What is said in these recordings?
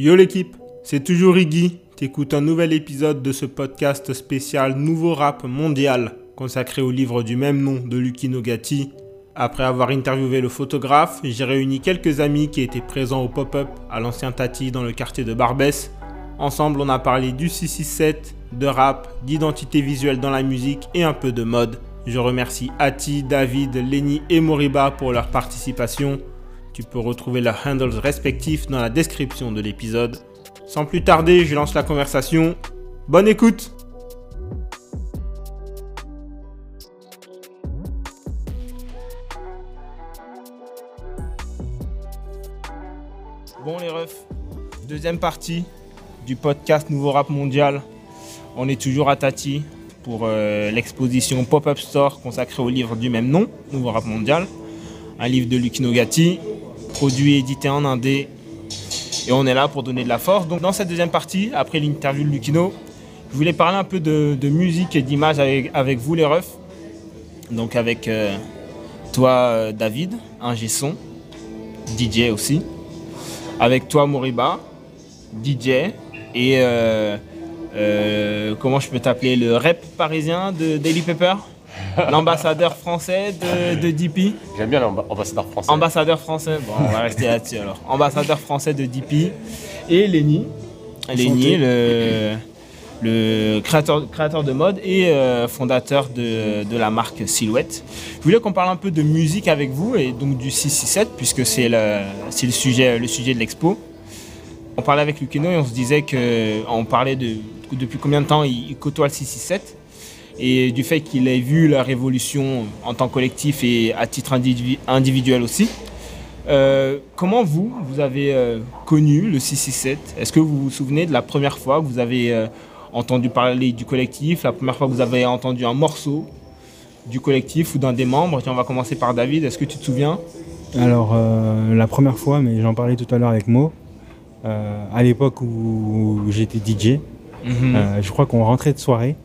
Yo l'équipe, c'est toujours Iggy. T'écoutes un nouvel épisode de ce podcast spécial Nouveau Rap Mondial consacré au livre du même nom de Lucky Nogati. Après avoir interviewé le photographe, j'ai réuni quelques amis qui étaient présents au pop-up à l'ancien Tati dans le quartier de Barbès. Ensemble, on a parlé du 667, de rap, d'identité visuelle dans la musique et un peu de mode. Je remercie Ati, David, Lenny et Moriba pour leur participation. Tu peux retrouver leurs handles respectifs dans la description de l'épisode. Sans plus tarder, je lance la conversation. Bonne écoute Bon les refs, deuxième partie du podcast Nouveau Rap Mondial. On est toujours à Tati pour euh, l'exposition Pop-Up Store consacrée au livre du même nom, Nouveau Rap Mondial. Un livre de Lucky Nogati, produit édité en indé. Et on est là pour donner de la force. Donc dans cette deuxième partie, après l'interview de Lucino, je voulais parler un peu de, musique et d'image avec, vous les refs. Donc avec euh, toi euh, David, un son, DJ aussi. Avec toi Moriba, DJ et euh, comment je peux t'appeler le rep parisien de Daily Pepper? L'ambassadeur français de, DP. J'aime bien l'ambassadeur français. Ambassadeur français, bon, on va rester là-dessus alors. Ambassadeur français de DP. Et Lenny. Lenny, le, le créateur, créateur de mode et euh, fondateur de, la marque Silhouette. Je voulais qu'on parle un peu de musique avec vous et donc du 667 puisque c'est le, le, sujet, le sujet de l'expo. On parlait avec Lucino et on se disait qu'on parlait de depuis combien de temps il, il côtoie le 667 et du fait qu'il ait vu la révolution en tant que collectif et à titre individuel aussi. Euh, comment vous, vous avez euh, connu le 667 Est-ce que vous vous souvenez de la première fois que vous avez euh, entendu parler du collectif, la première fois que vous avez entendu un morceau du collectif ou d'un des membres? Tiens, on va commencer par David, est-ce que tu te souviens? Alors, la première fois, mais j'en parlais tout à l'heure avec Mo, à l'époque où j'étais DJ, mhm. je crois qu'on rentrait de soirée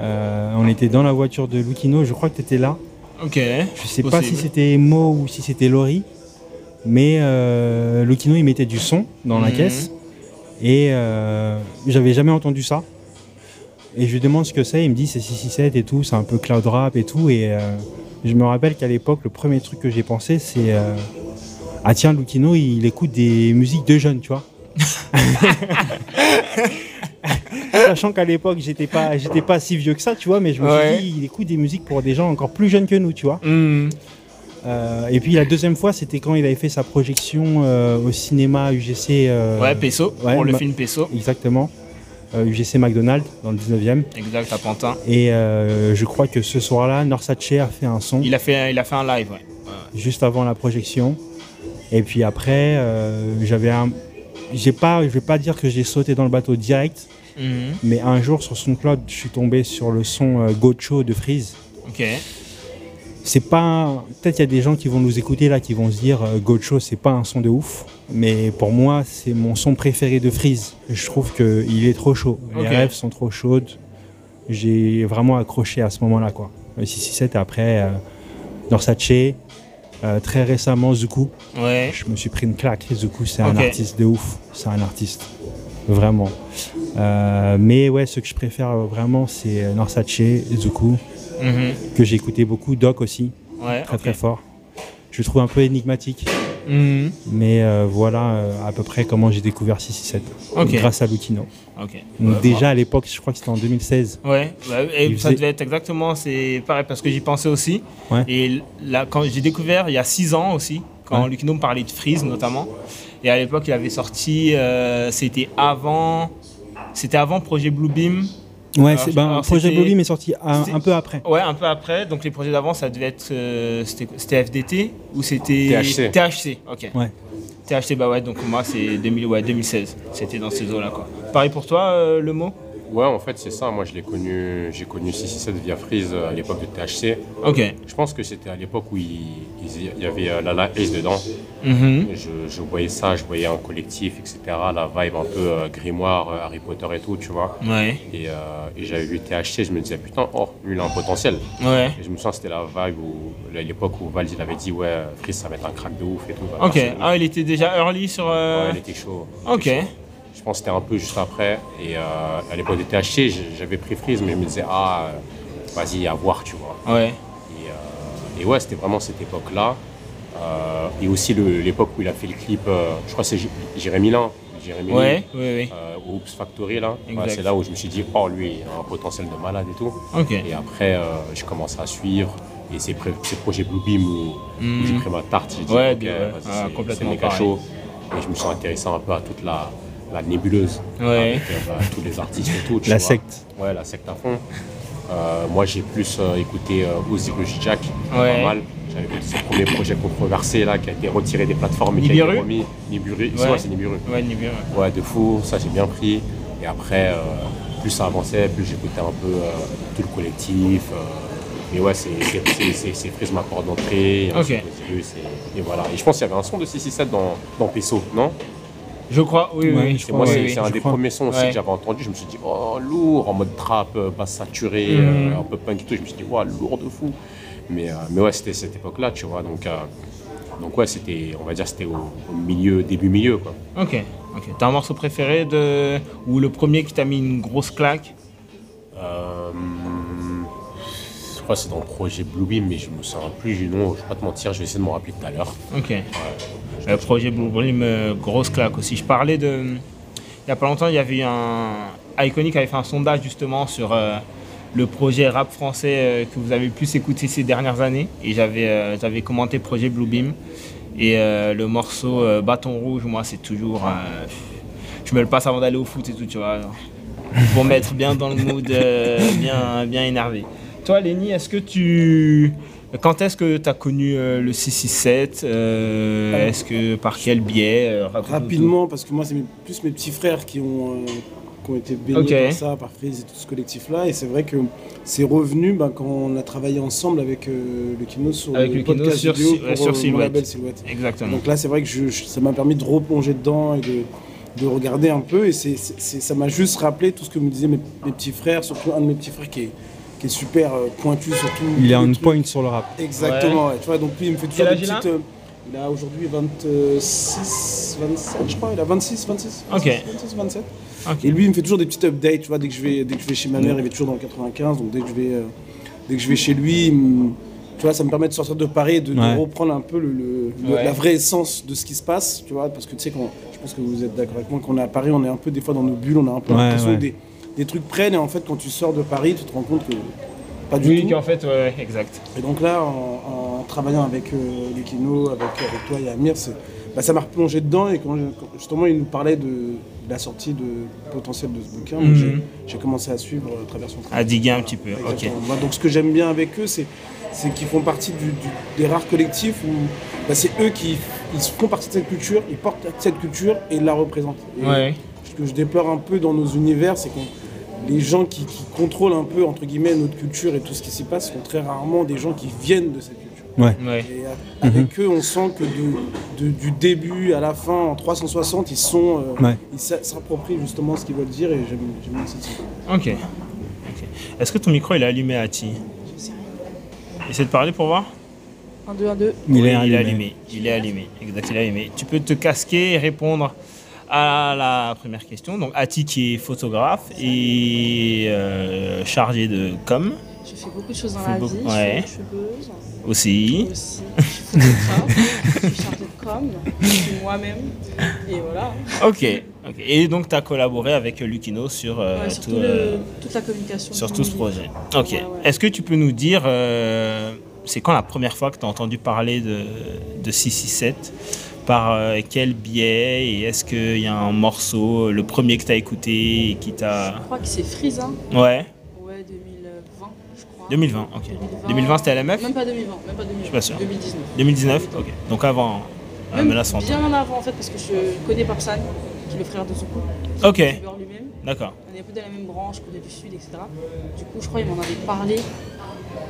euh, on était dans la voiture de Lucino, je crois que tu étais là. Ok. Je sais pas si c'était Mo ou si c'était Laurie, mais euh, il mettait du son dans la mhm. caisse et euh, j'avais jamais entendu ça. Et je lui demande ce que c'est, il me dit c'est 667 et tout, c'est un peu cloud rap et tout. Et je me rappelle qu'à l'époque, le premier truc que j'ai pensé, c'est Ah tiens, Lucino il écoute des musiques de jeunes, tu vois. Sachant qu'à l'époque, j'étais pas, j'étais pas si vieux que ça, tu vois, mais je me suis dit, il écoute des musiques pour des gens encore plus jeunes que nous, tu vois. Hmm. Euh, et puis la deuxième fois, c'était quand il avait fait sa projection euh, au cinéma UGC. Euh, ouais, Peso, pour le film Peso. Exactement. UGC McDonald's dans le 19e. Exact, à Pantin. Et je crois que ce soir-là, Norsace a fait un son. Il a fait, il a fait un live, ouais. Juste avant la projection. Et puis après, j'avais un. J'ai pas, je vais pas dire que j'ai sauté dans le bateau direct, Mhm. Mais un jour sur son cloud, je suis tombé sur le son euh, Gocho de Freeze. Ok. C'est pas. Peut-être il y a des gens qui vont nous écouter là qui vont se dire euh, Gocho, c'est pas un son de ouf. Mais pour moi, c'est mon son préféré de Freeze. Je trouve qu'il est trop chaud. Les rêves sont trop chaudes. J'ai vraiment accroché à ce moment-là. quoi. 667 après euh, Norsace. Euh, très récemment, Zuku. Ouais. Je me suis pris une claque. Zuku, c'est un artiste de ouf. C'est un artiste. Vraiment. Euh, mais ouais, ce que je préfère vraiment, c'est Norsace, Zuku, mhm. que j'ai écouté beaucoup, Doc aussi, très très fort. Je le trouve un peu énigmatique. Mhm. Mais euh, voilà euh, à peu près comment j'ai découvert 667 grâce à Lutino. Donc déjà à l'époque, je crois que c'était en 2016. Ouais, bah, et ça devait être exactement, c'est pareil parce que j'y pensais aussi. Et là, quand j'ai découvert il y a 6 ans aussi, quand Lutino me parlait de Freeze notamment. Et à l'époque, il avait sorti, c'était avant c'était avant Projet Bluebeam. Ouais, ben, Projet Bluebeam est sorti un, peu après. Ouais, un peu après. Donc les projets d'avant, ça devait être. Euh, c'était FDT ou c'était. THC. THC, ok. Ouais. THC, bah ouais, donc moi c'est 2000, ouais, 2016. C'était dans ces eaux-là, quoi. Pareil pour toi, euh, le mot? Ouais, en fait, c'est ça. Moi, je l'ai connu, j'ai connu 667 via Freeze à l'époque de THC. Ok. Je pense que c'était à l'époque où il, il y avait euh, Lala Ace dedans. Mhm. Je, je voyais ça, je voyais un collectif, etc. La vibe un peu euh, grimoire, euh, Harry Potter et tout, tu vois. Ouais. Et, euh, et j'avais vu THC, je me disais, putain, oh, lui, il a un potentiel. Ouais. Et je me souviens, c'était la vibe où, à l'époque où Val, il avait dit, ouais, Freeze, ça va être un crack de ouf et tout. Bah, Ok. Ah, il était déjà early sur. euh, Ouais, il était chaud. Ok. Je pense que c'était un peu juste après. Et euh, à l'époque de THC, j'avais pris Freeze, mais je me disais, ah, euh, vas-y, à voir, tu vois. Ouais. Et, euh, et ouais, c'était vraiment cette époque-là. Et aussi l'époque où il a fait le clip, je crois que c'est Jérémy Lin. Jérémy Lin, Ouais. Oui, oui. euh, au Oops Factory, là. C'est là où je me suis dit, oh, lui, il a un potentiel de malade et tout. Ok. Et après, j'ai commencé à suivre. Et ces projets Bluebeam où, où j'ai pris ma tarte, j'ai dit. Ouais, ok, bien, ouais. vas-y, Ah, c'est- complètement c'est méga chaud. Et je me suis intéressé un peu à toute la, la nébuleuse. Ouais. Avec euh, bah, tous les artistes et tout. tu La vois. secte. Ouais, la secte à fond. Euh, moi, j'ai plus euh, écouté euh, Osiris Jack, Ouais. pas mal. J'avais écouté son premier projet controversé là, qui a été retiré des plateformes et qui a Nibiru été remis. Nibiru. Ouais. Ouais, c'est Nibiru. Ouais, Nibiru. Ouais, de fou, ça j'ai bien pris. Et après, euh, plus ça avançait, plus j'écoutais un peu euh, tout le collectif. euh, mais ouais, c'est c'est- c'est- c'est- c'est Freeze ma porte d'entrée. et ensuite Ok. Osiris, et, et voilà. Et je pense qu'il y avait un son de 667 dans, dans Peso, non? Je crois, oui, oui. moi, c'est oui. un des crois. premiers sons aussi que j'avais entendu. Je me suis dit, oh, lourd, en mode trap, euh, basse saturée, Mhm. euh, un peu punk et tout. Je me suis dit, ouais, lourd de fou. Mais, euh, mais ouais, c'était cette époque-là, tu vois. Donc, euh, donc ouais, c'était, on va dire, c'était au, au milieu, début milieu, quoi. Ok. Ok. T'as un morceau préféré de. Ou le premier qui t'a mis une grosse claque? Euh, je crois que c'est dans le projet Bluebeam, mais je me souviens plus du nom. Je vais pas te mentir, je vais essayer de m'en rappeler tout à l'heure. Ok. Le projet Blue Brim, euh, grosse claque aussi. Je parlais de. Il y a pas longtemps, il y avait un. Iconic avait fait un sondage justement sur euh, le projet rap français euh, que vous avez le plus écouté ces dernières années. Et j'avais euh, j'avais commenté projet Blue Beam. Et euh, le morceau euh, Bâton Rouge, moi, c'est toujours. euh, je me le passe avant d'aller au foot et tout, tu vois. Pour mettre bien dans le mood, euh, bien, bien énervé. Toi, Lenny, est-ce que tu. Quand est-ce que tu as connu euh, le 667 euh, Est-ce que par quel biais euh, Rapidement, parce que moi, c'est plus mes petits frères qui ont, euh, qui ont été Ok. par ça, par Freeze et tout ce collectif-là. Et c'est vrai que c'est revenu bah, quand on a travaillé ensemble avec le Kino sur Avec le le podcast sur vidéo pour sur Silhouette. label Silhouette. Exactement. Donc là, c'est vrai que je- je- ça m'a permis de replonger dedans et de, de regarder un peu. Et c'est- ça m'a juste rappelé tout ce que me disaient mes, mes petits frères, surtout un de mes petits frères qui est, qui est super euh, pointu sur tout. Il est on point sur le rap. Exactement, ouais. tu vois, donc lui il me fait toujours des petites. euh, il a aujourd'hui 26, 27, je crois, il a 26, 26, Ok. 26, 27. Ok. Et lui il me fait toujours des petites updates, tu vois, dès que je vais, dès que je vais chez ma mère, il est toujours dans le 95, donc dès que je vais, euh, dès que je vais chez lui, il me- tu vois, ça me permet de sortir de Paris et de, de Ouais. reprendre un peu le, le- le- Ouais. la vraie essence de ce qui se passe, tu vois, parce que tu sais, quand, je pense que vous êtes d'accord avec moi, quand on est à Paris, on est un peu des fois dans nos bulles, on a un peu Ouais, l'impression des, des trucs prennent, et en fait, quand tu sors de Paris, tu te rends compte que pas du Oui, tout. qu'en fait, ouais, exact. Et donc là, en, en travaillant avec euh, Lukino, avec, avec toi et Amir, bah, ça m'a replongé dedans. Et quand, quand justement il nous parlait de, de la sortie de potentiel de ce bouquin, Mhm. j'ai- commencé à suivre euh, à travers son travail. À diguer un petit peu. Ok. Moi, donc ce que j'aime bien avec eux, c'est c'est qu'ils font partie du- du- des rares collectifs où bah, c'est eux qui ils font partie de cette culture, ils portent cette culture et ils la représentent. Et Ouais. Ce que je déplore un peu dans nos univers, c'est que les gens qui, qui contrôlent un peu, entre guillemets, notre culture et tout ce qui s'y passe sont très rarement des gens qui viennent de cette culture. Ouais. Ouais. Et a- avec eux, on sent que de- de- du début à la fin, en 360, ils sont, euh, Ouais. ils s'a- s'approprient justement ce qu'ils veulent dire et j'aime j'aime bien cette idée. Ok. Ok. Est-ce que ton micro il est allumé, Ati Essaie de parler pour voir 1, 2, 1, 2. Il est allumé. Il est allumé. Exact, il est allumé. Tu peux te casquer et répondre à la première question. Donc, Ati qui est photographe et euh, chargé de com Je fais beaucoup de choses dans la vie. ouais. Je suis youtubeuse. aussi. Aussi, je suis photographe. je suis chargée de com. Je suis moi-même. Et voilà. Ok. Et donc, tu as collaboré avec Lucino sur, euh, Ouais, sur tout, le- euh, toute la communication. sur tout ce projet. Ok. Ouais. Est-ce que tu peux nous dire, c'est quand la première fois que tu as entendu parler de, de 667 Par euh, quel biais Et est-ce qu'il y a un morceau, le premier que tu as écouté et qui t'a. Je crois que c'est Freeza. Ouais, Ouais, 2020, je crois. 2020, ok. 2020 c'était LMF Même pas 2020, même pas 2020. Je suis pas sûr. 2019. 2019 Ok. Donc avant. Ah, Même mais là, c'est en bien avant en fait, parce que je connais Papsan. qui est le frère de Zuko. Ok. lui-même. D'accord. On est un peu dans la même branche, Corée du Sud, etc. Du coup, je crois qu'il m'en avait parlé.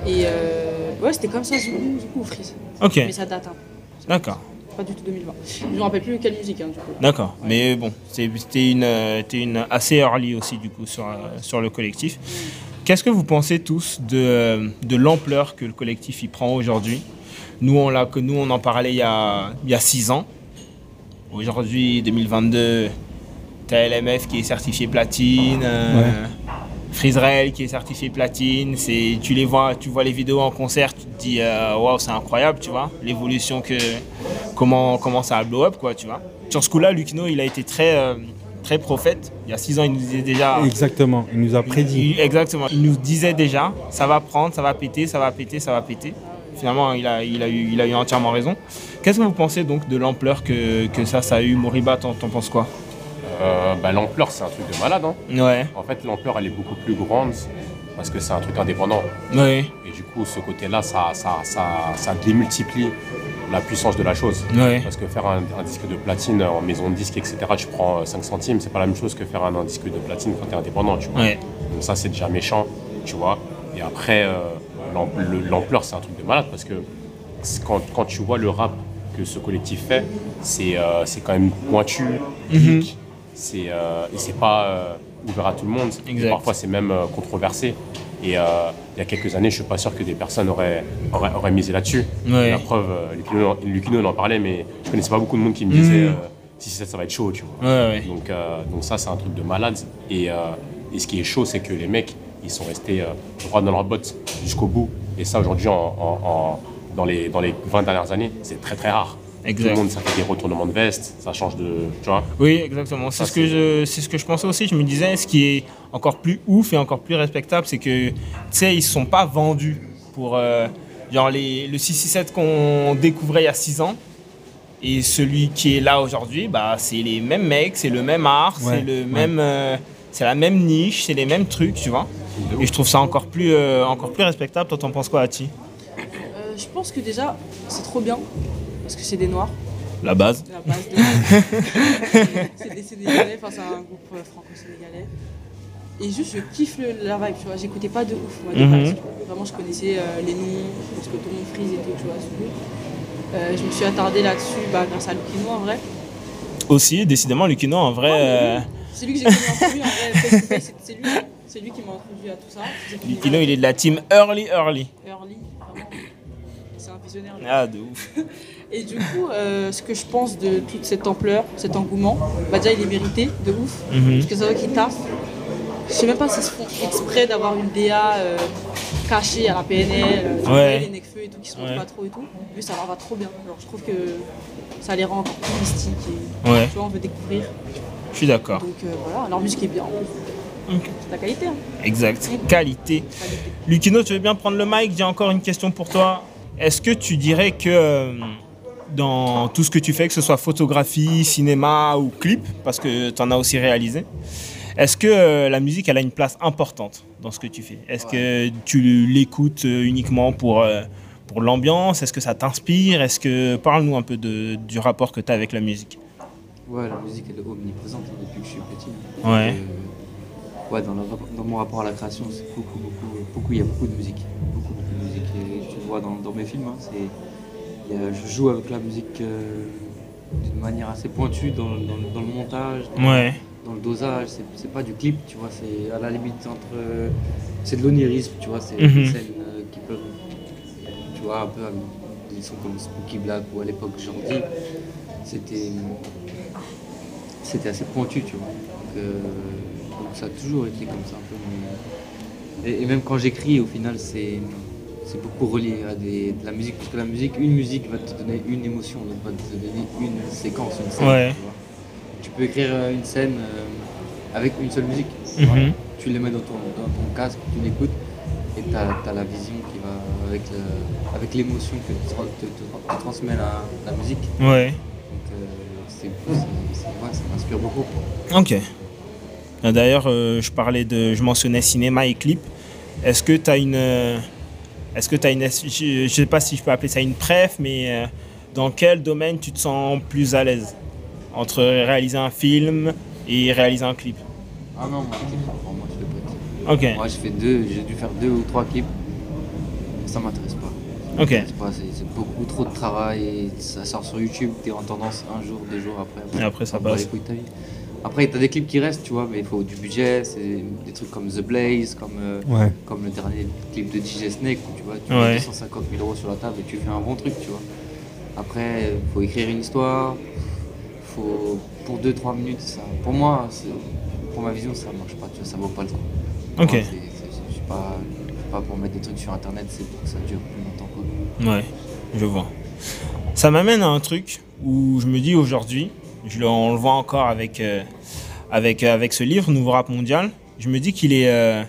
Et euh, ouais, c'était comme ça, Zuko, Zuko ou Freeze. Ok. Mais ça date un peu. D'accord. Pas du tout 2020. Je me rappelle plus quelle musique, hein, du coup. D'accord. Mais bon, c'était une, euh, une assez early aussi, du coup, sur, euh, sur le collectif. Qu'est-ce que vous pensez tous de, euh, de l'ampleur que le collectif y prend aujourd'hui? Nous on, l'a- que nous, on en parlait il y a, il y a six ans. Aujourd'hui, 2022, t'as LMF qui est certifié platine. euh, Freezerel qui est certifié platine, c'est tu les vois, tu vois les vidéos en concert, tu te dis euh, waouh c'est incroyable, tu vois, l'évolution que comment comment ça a blow up quoi, tu vois. Sur ce coup-là, Lucino il a été très euh, très prophète. Il y a six ans, il nous disait déjà. Exactement, il nous a prédit. Il- exactement. Il nous disait déjà, ça va prendre, ça va péter, ça va péter, ça va péter. Finalement, il a, il a, eu, il a eu entièrement raison. Qu'est-ce que vous pensez donc de l'ampleur que, que ça, ça a eu? Moriba, t'en t'en penses quoi? Euh, bah, L'ampleur, c'est un truc de malade. hein. Ouais, En fait, l'ampleur, elle est beaucoup plus grande parce que c'est un truc indépendant. ouais, Et du coup, ce côté-là, ça, ça, ça, ça démultiplie la puissance de la chose. ouais. Parce que faire un, un disque de platine en maison de disque, etc., tu prends euh, 5 centimes, c'est pas la même chose que faire un, un disque de platine quand tu es indépendant, tu vois. Ouais. Donc ça, c'est déjà méchant, tu vois. Et après, euh, l'am- le- l'ampleur, c'est un truc de malade parce que quand, quand tu vois le rap que ce collectif fait, c'est euh, quand même pointu, geek, c'est euh, et c'est pas euh, ouvert à tout le monde. Et parfois, c'est même euh, controversé. Et euh, il y a quelques années, je suis pas sûr que des personnes auraient, auraient, auraient misé là-dessus. Ouais. La preuve, Lucino, en parlait, mais je connaissais pas beaucoup de monde qui me disait euh, si c'est ça, ça va être chaud, tu vois. Ouais, ouais. Donc, donc ça, c'est un truc de malade. Et, et ce qui est chaud, c'est que les mecs, ils sont restés droits dans leurs bottes jusqu'au bout. Et ça, aujourd'hui, en, en- en- dans, les, dans les 20 dernières années, c'est très très rare. Exact. Tout le monde, ça fait des retournements de veste, ça change de... Tu vois Oui, exactement. C'est ce, que je- c'est ce que je pensais aussi. Je me disais, ce qui est encore plus ouf et encore plus respectable, c'est que, tu sais, ils ne sont pas vendus pour. euh, genre, les, le 667 qu'on découvrait il y a 6 ans et celui qui est là aujourd'hui, bah, c'est les mêmes mecs, c'est le même art, Ouais, c'est le ouais. même. euh, c'est la même niche, c'est les mêmes trucs, tu vois. Et je trouve ça encore plus, euh, encore plus respectable. Toi, t'en penses quoi, Ati? Euh, je pense que déjà, c'est trop bien. Parce que c'est des noirs. La base. C'est la base de C'est des Sénégalais, enfin c'est un groupe euh, franco-sénégalais. Et juste, je kiffe le- la vibe, tu vois. J'écoutais pas de ouf, moi, de Mhm. base. Vraiment, je connaissais euh, les noms, parce que tout le monde frise et tout, tu vois. Euh, je me suis attardée là-dessus bah, grâce à Lucino, en vrai. Aussi, décidément, Lucino, en vrai. euh, C'est lui que j'ai connu en premier, en vrai. c'est- lui, c'est lui qui m'a introduit à tout ça. Lucino, il est de la team Early Early. Early, vraiment. C'est un visionnaire. Ah, de ouf. Et du coup, euh, ce que je pense de toute cette ampleur, cet engouement, bah déjà il est mérité de ouf. Mhm. Parce que ça voit qu'ils taffent. Je sais même pas s'ils se font exprès d'avoir une DA euh, cachée à la PNL, euh, Ouais. les Necfeu et tout qui se montrent Ouais. pas trop et tout. Mais ça leur va trop bien. Alors je trouve que ça les rend encore plus mystiques et Ouais, tu vois, on veut découvrir. je suis d'accord. Donc euh, voilà, leur musique est bien. C'est la qualité. Hein. Exact. Qualité. Qualité. Lucino, tu veux bien prendre le mic? J'ai encore une question pour toi. Est-ce que tu dirais que dans tout ce que tu fais, que ce soit photographie, cinéma ou clip, parce que tu en as aussi réalisé, est-ce que euh, la musique, elle a une place importante dans ce que tu fais? Est-ce que tu l'écoutes euh, uniquement pour, euh, pour l'ambiance? Est-ce que ça t'inspire? Est-ce que parle-nous un peu de- du rapport que tu as avec la musique Ouais, la musique elle est omniprésente hein, depuis que je suis petit. Ouais. Euh, ouais, dans, le rap- dans mon rapport à la création, c'est beaucoup, beaucoup, beaucoup, il y a beaucoup de musique. Beaucoup, beaucoup de musique. Et vois dans, dans mes films, hein, c'est, je joue avec la musique euh, d'une manière assez pointue dans, dans le- dans le montage, dans, Ouais. dans le dosage. C'est, c'est pas du clip, tu vois, c'est à la limite entre. c'est de l'onirisme, tu vois, c'est Mhm. des scènes euh, qui peuvent. Tu vois, un peu. euh, Des sons comme Spooky Black ou à l'époque Jordi. C'était c'était assez pointu, tu vois. Donc, euh, donc ça a toujours été comme ça un peu. et même quand j'écris, au final, c'est c'est beaucoup relié à des, de la musique, parce que la musique, une musique va te donner une émotion, donc va te donner une séquence, une scène. Ouais. Tu. Tu peux écrire euh, une scène euh, avec une seule musique. Mhm. Tu les mets dans ton, dans ton casque, tu l'écoutes, et tu as, la vision qui va avec le- avec l'émotion que te, te- te- te transmet la, la musique. Ouais. Donc euh, c'est, ouais, ça m'inspire beaucoup. Ok. Euh, D'ailleurs, euh, je parlais de, je mentionnais cinéma et clip. Est-ce que tu as une, est-ce que tu une, je, je sais pas si je peux appeler ça une préf, mais euh, dans quel domaine tu te sens plus à l'aise? Entre réaliser un film et réaliser un clip? Ah non, moi, moi je fais pas. Ok, Moi, je fais deux, j'ai dû faire deux ou trois clips. Ça m'intéresse pas. Ok. m'intéresse pas, C'est beaucoup trop de travail. Et ça sort sur YouTube, t'es en tendance un jour, deux jours après. Et après, ça passe. Après, t'as des clips qui restent, tu vois, mais il faut du budget. C'est des trucs comme The Blaze, comme, euh, Ouais. comme le dernier clip de DJ Snake, où tu vois, tu Ouais. mets 250 000 euros sur la table et tu fais un bon truc, tu vois. Après, il faut écrire une histoire. Faut, pour 2-3 minutes, ça, pour moi, pour ma vision, ça marche pas, tu vois, ça vaut pas le coup. Ok. Je suis pas, pas pour mettre des trucs sur internet, c'est pour que ça dure plus longtemps. Quoi. ouais, je vois. Ça m'amène à un truc où je me dis aujourd'hui, je le- on le voit encore avec, euh, avec, euh, avec ce livre, Nouveau Rap Mondial, je me dis qu'il est, euh,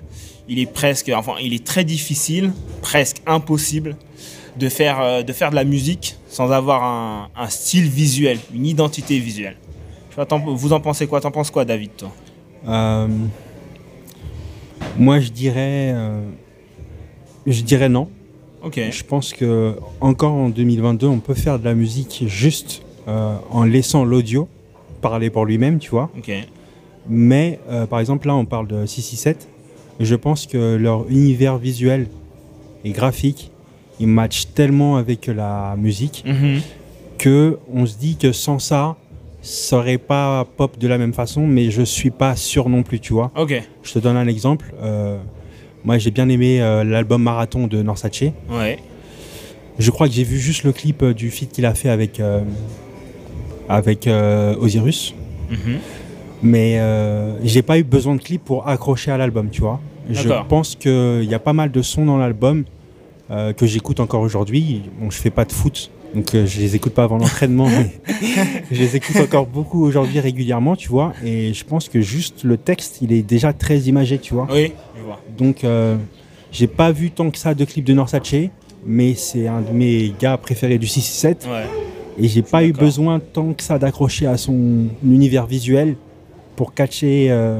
il est presque, enfin, il est très difficile, presque impossible de faire, de faire de la musique sans avoir un, un style visuel, une identité visuelle. Je sais pas, vous en pensez quoi? T'en penses quoi, David, toi? Moi, je dirais, je dirais non. Ok. Je pense que encore en 2022, on peut faire de la musique juste euh, en laissant l'audio parler pour lui-même, tu vois. Mais euh, par exemple, là, on parle de 667. Je pense que leur univers visuel et graphique, il match tellement avec la musique Mhm. que on se dit que sans ça, ça aurait pas pop de la même façon. Mais je suis pas sûr non plus, tu vois. Ok. Je te donne un exemple. Euh, moi, j'ai bien aimé l'album Marathon de Norsace. Ouais. Je crois que j'ai vu juste le clip du feat qu'il a fait avec, avec euh, Osiris. Mhm. Mais euh, j'ai pas eu besoin de clip pour accrocher à l'album, tu vois. Je pense qu'il y a pas mal de sons dans l'album euh, que j'écoute encore aujourd'hui. Bon, je fais pas de foot, donc euh, je les écoute pas avant l'entraînement, mais je les écoute encore beaucoup aujourd'hui régulièrement, tu vois. Et je pense que juste le texte, il est déjà très imagé, tu vois. Oui, je vois. Donc, euh, j'ai pas vu tant que ça de clips de Norsace, mais c'est un de mes gars préférés du 667. Ouais. Et j'ai pas eu besoin tant que ça d'accrocher à son univers visuel pour catcher euh,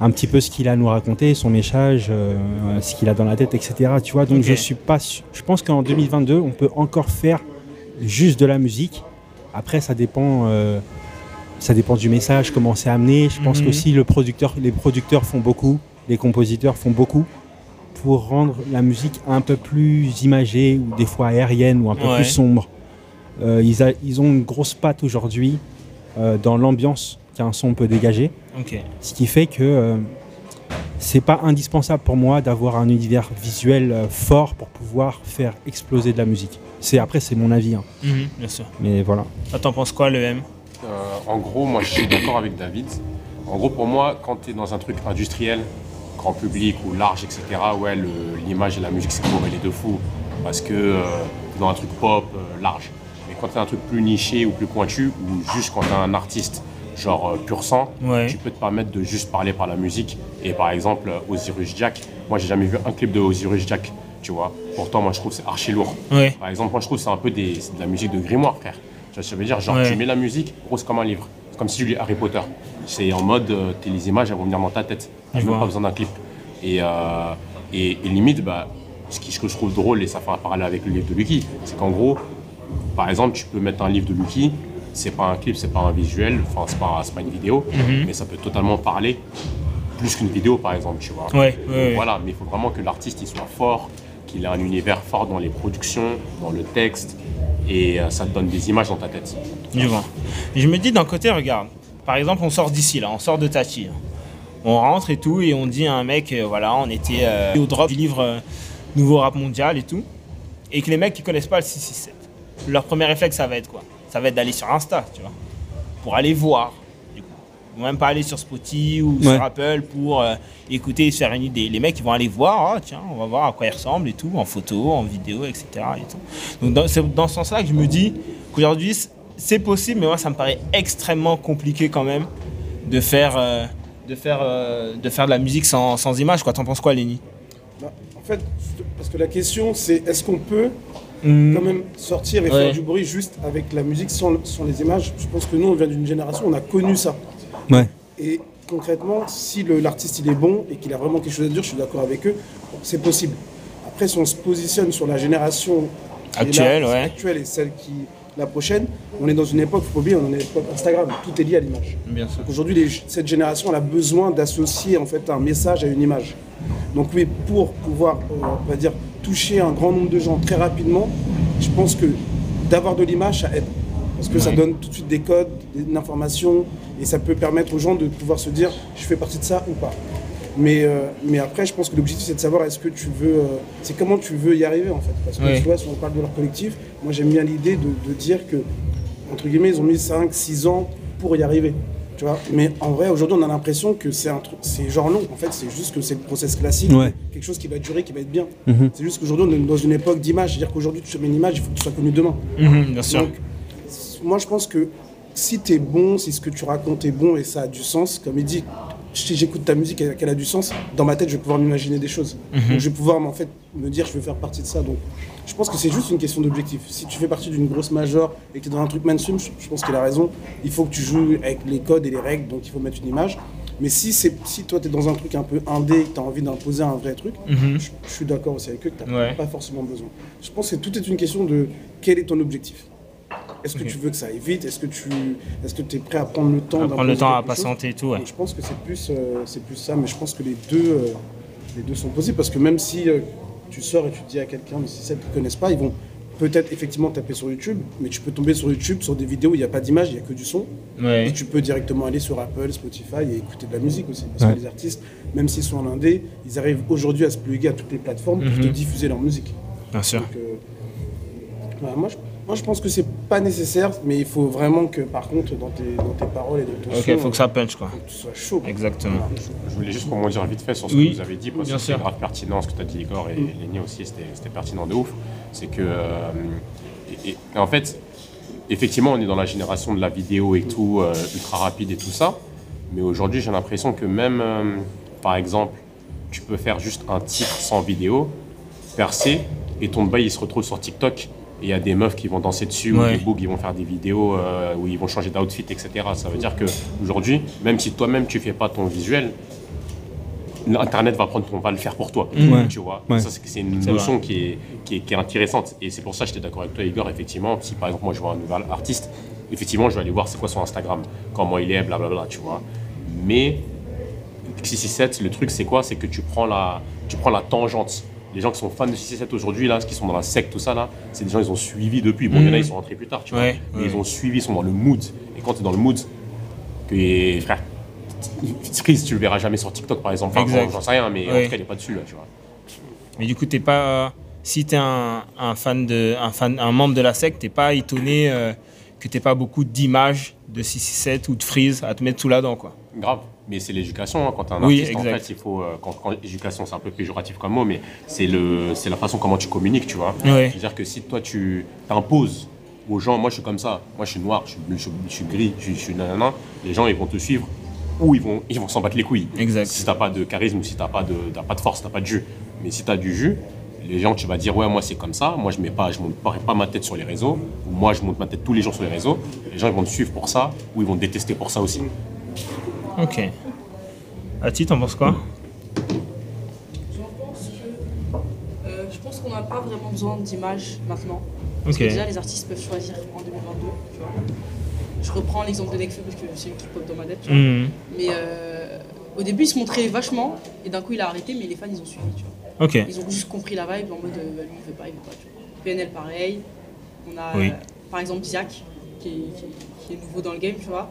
un petit peu ce qu'il a à nous raconter, son message, euh, ce qu'il a dans la tête, etc. Tu vois, donc je suis pas. Je pense qu'en 2022, on peut encore faire juste de la musique. Après, ça dépend. euh, ça dépend du message, comment c'est amené. Je pense Mhm. qu'aussi le producteur, les producteurs font beaucoup, les compositeurs font beaucoup pour rendre la musique un peu plus imagée ou des fois aérienne ou un peu Ouais. plus sombre. Euh, ils, a- ils ont une grosse patte aujourd'hui euh, dans l'ambiance qu'un son peut dégager, ce qui fait que euh, c'est pas indispensable pour moi d'avoir un univers visuel euh, fort pour pouvoir faire exploser de la musique. C'est après c'est mon avis, hein. Mhm, bien sûr. mais voilà. Ah, T'en penses quoi, le M? Euh, en gros, moi je suis d'accord avec David. En gros, pour moi, quand tu es dans un truc industriel, grand public ou large, etc., ouais, l'image et la musique c'est corrélé de fou. Parce que euh, dans un truc pop euh, large. Quand tu un truc plus niché ou plus pointu, ou juste quand tu un artiste genre euh, pur sang, Ouais. tu peux te permettre de juste parler par la musique. Et par exemple, euh, Osiris Jack, moi j'ai jamais vu un clip de Osiris Jack, tu vois. Pourtant, moi je trouve que c'est archi lourd. Ouais. Par exemple, moi je trouve que c'est un peu des, de la musique de grimoire, frère. Tu vois ce que je veux dire? Genre, Ouais. tu mets la musique, gros, c'est comme un livre. C'est comme si tu lis Harry Potter. C'est en mode, euh, t'es les images, elles vont venir dans ta tête. N'as vois. pas besoin d'un clip. Et, euh, et, et limite, bah, ce, qui, ce que je trouve drôle, et ça fait un parallèle avec le livre de Lucky, c'est qu'en gros, par exemple, tu peux mettre un livre de Lucky, c'est pas un clip, c'est pas un visuel, enfin, c'est pas, pas une vidéo, Mhm. mais ça peut totalement parler plus qu'une vidéo, par exemple, tu vois. Ouais, ouais, ouais. Voilà, mais il faut vraiment que l'artiste il soit fort, qu'il ait un univers fort dans les productions, dans le texte, et euh, ça te donne des images dans ta tête. Je vois. Et je me dis d'un côté, regarde, par exemple, on sort d'ici, là, on sort de Tati. On rentre et tout, et on dit à un mec, euh, voilà, on était euh, au drop du livre Nouveau Rap Mondial et tout, et que les mecs qui connaissent pas le 667, leur premier réflexe, ça va être quoi? Ça va être d'aller sur Insta, tu vois, pour aller voir. Du coup. Ils vont même pas aller sur Spotify ou Ouais. sur Apple pour euh, écouter et se faire une idée. Les mecs, ils vont aller voir, ah, tiens, on va voir à quoi il ressemble et tout, en photo, en vidéo, etc. Et tout. Donc dans- c'est dans ce sens-là que je me dis qu'aujourd'hui, c'est possible, mais moi, ça me paraît extrêmement compliqué quand même de faire, euh, de faire, euh, de faire de la musique sans, sans image. Quoi. T'en penses quoi, Lenny? Bah, en fait, parce que la question, c'est est-ce qu'on peut quand même sortir et Mm. Ouais. faire du bruit juste avec la musique sans, sans les images Je pense que nous, on vient d'une génération, on a connu ça. Ouais. Et concrètement, si l'artiste il est bon et qu'il a vraiment quelque chose à dire, je suis d'accord avec eux, c'est possible. Après, si on se positionne sur la génération Actuelle, là, ouais. actuelle et celle qui, la prochaine. On est dans une époque, faut oublier, on est dans une époque Instagram, tout est lié à l'image. Bien sûr. Aujourd'hui, cette génération elle a besoin d'associer en fait un message à une image. Donc oui, pour pouvoir, euh, on va dire, toucher un grand nombre de gens très rapidement, je pense que d'avoir de l'image, ça aide. Parce que ça donne tout de suite des codes, des- une information, et ça peut permettre aux gens de pouvoir se dire, je fais partie de ça ou pas. Mais, euh, mais après, je pense que l'objectif, c'est de savoir est-ce que tu veux. euh, c'est comment tu veux y arriver, en fait. Parce que Oui. tu vois, si on parle de leur collectif, moi j'aime bien l'idée de, de dire que, entre guillemets, ils ont mis 5, 6 ans pour y arriver. Tu vois Mais en vrai, aujourd'hui, on a l'impression que c'est un truc, c'est genre long. En fait, c'est juste que c'est le process classique, Ouais. quelque chose qui va durer, qui va être bien. Mhm. C'est juste qu'aujourd'hui, on est dans une époque d'image. C'est-à-dire qu'aujourd'hui, tu mets une image, il faut que tu sois connu demain. Mhm, bien sûr. Donc, moi, je pense que si tu es bon, si ce que tu racontes est bon et ça a du sens, comme il dit, si j'écoute ta musique et qu'elle a du sens, dans ma tête, je vais pouvoir m'imaginer des choses. Donc, je vais pouvoir en fait, me dire, je veux faire partie de ça. Donc, je pense que c'est juste une question d'objectif. Si tu fais partie d'une grosse major et que tu es dans un truc mainstream, je, pense qu'il a raison. Il faut que tu joues avec les codes et les règles, donc il faut mettre une image. Mais si, si toi, tu es dans un truc un peu indé et que tu as envie d'imposer un vrai truc, Mhm. je, je suis d'accord aussi avec eux que tu n'as Ouais. pas forcément besoin. Je pense que tout est une question de quel est ton objectif. Est-ce que Ok. tu veux que ça aille vite? Est-ce que tu est-ce que es prêt à prendre le temps À prendre le temps à patienter et tout, ouais. Je pense que c'est plus, euh, c'est plus ça, mais je pense que les deux, euh, les deux sont possibles parce que même si euh, tu sors et tu dis à quelqu'un, mais si ça ne te connaissent pas, ils vont peut-être effectivement taper sur YouTube, mais tu peux tomber sur YouTube sur des vidéos où il n'y a pas d'image, il n'y a que du son. Ouais. Et tu peux directement aller sur Apple, Spotify et écouter de la musique aussi. Parce Ouais. que les artistes, même s'ils sont en indé, ils arrivent aujourd'hui à se plugger à toutes les plateformes pour Mhm. te diffuser leur musique. Bien sûr. Donc, voilà, moi, je, moi, je pense que c'est pas nécessaire, mais il faut vraiment que, par contre, dans tes, dans tes paroles et dans ton Ok, son, faut que ça punch, quoi. faut que tu sois chaud. quoi. Exactement. Voilà. Je voulais juste rebondir vite fait sur ce Oui, que vous avez dit, parce bien que c'est sûr. grave pertinent ce que tu as dit, Igor, et Léni aussi, c'était c'était pertinent de ouf. C'est que, euh, et en fait, effectivement, on est dans la génération de la vidéo et tout, euh, ultra rapide et tout ça, mais aujourd'hui, j'ai l'impression que même, euh, par exemple, tu peux faire juste un titre sans vidéo, percer, et ton bail, il se retrouve sur TikTok. Il y a des meufs qui vont danser dessus, ou Ouais. des bougs qui vont faire des vidéos euh, où ils vont changer d'outfit, etc. Ça veut dire que aujourd'hui, même si toi-même tu fais pas ton visuel, Internet va prendre ton, va le faire pour toi, Ouais. tu vois? Ouais. Ça c'est une notion qui est, qui est, qui est intéressante et c'est pour ça que j'étais d'accord avec toi Igor. Effectivement, si par exemple moi je vois un nouvel artiste, effectivement je vais aller voir c'est quoi son Instagram, comment il est, blablabla, tu vois? Mais 667, le truc c'est quoi? C'est que tu prends la, tu prends la tangente. Les gens qui sont fans de 667 aujourd'hui, là, qui sont dans la secte, tout ça, là, c'est des gens ils ont suivi depuis. Bon, il y en a, ils sont rentrés plus tard, tu vois. Ouais, mais ouais. ils ont suivi, ils sont dans le mood. Et quand tu es dans le mood, que frère, Chris, tu le verras jamais sur TikTok par exemple. Enfin, j'en sais rien, mais en Ouais. tout cas, il est pas dessus, là, tu vois. Mais du coup, t'es pas. Si t'es un, un fan de, un fan, un membre de la secte, t'es pas étonné euh, que t'aies pas beaucoup d'images de 667 ou de Freeze à te mettre sous la dent, quoi. Grave. Mais c'est l'éducation. hein. Quand tu es un Oui, artiste, en fait, il faut. euh, quand, quand- éducation, c'est un peu péjoratif comme mot, mais c'est le, c'est la façon comment tu communiques, tu vois. C'est-à-dire que si toi, tu t'imposes aux gens, moi, je suis comme ça, moi, je suis noir, je suis, bleu, je, suis- je suis gris, je, je suis nanana, les gens, ils vont te suivre ou ils vont ils vont s'en battre les couilles. Exact. Si t'as pas de charisme ou si t'as pas de, t'as pas de force, t'as pas de jus. Mais si tu as du jus, les gens, tu vas dire, ouais, moi, c'est comme ça, moi, je mets pas, je monte pas, pas ma tête sur les réseaux, ou moi, je monte ma tête tous les jours sur les réseaux, les gens, ils vont te suivre pour ça, ou ils vont te détester pour ça aussi. Ok. Ati, t'en penses quoi? Euh, je pense qu'on n'a pas vraiment besoin d'images maintenant. Parce que déjà, les artistes peuvent choisir en 2022. Tu vois. Je reprends l'exemple de Nekfeu parce que c'est lui qui pop dans ma tête. tu vois. Mhm. Mais euh, au début, il se montrait vachement et d'un coup, il a arrêté, mais les fans, ils ont suivi. Tu vois. Ok. Ils ont juste compris la vibe en mode euh, bah, lui, il veut pas, il veut pas. Tu vois. PNL, pareil. On a Oui. par exemple Ziak, qui est, qui, est- qui est nouveau dans le game, tu vois.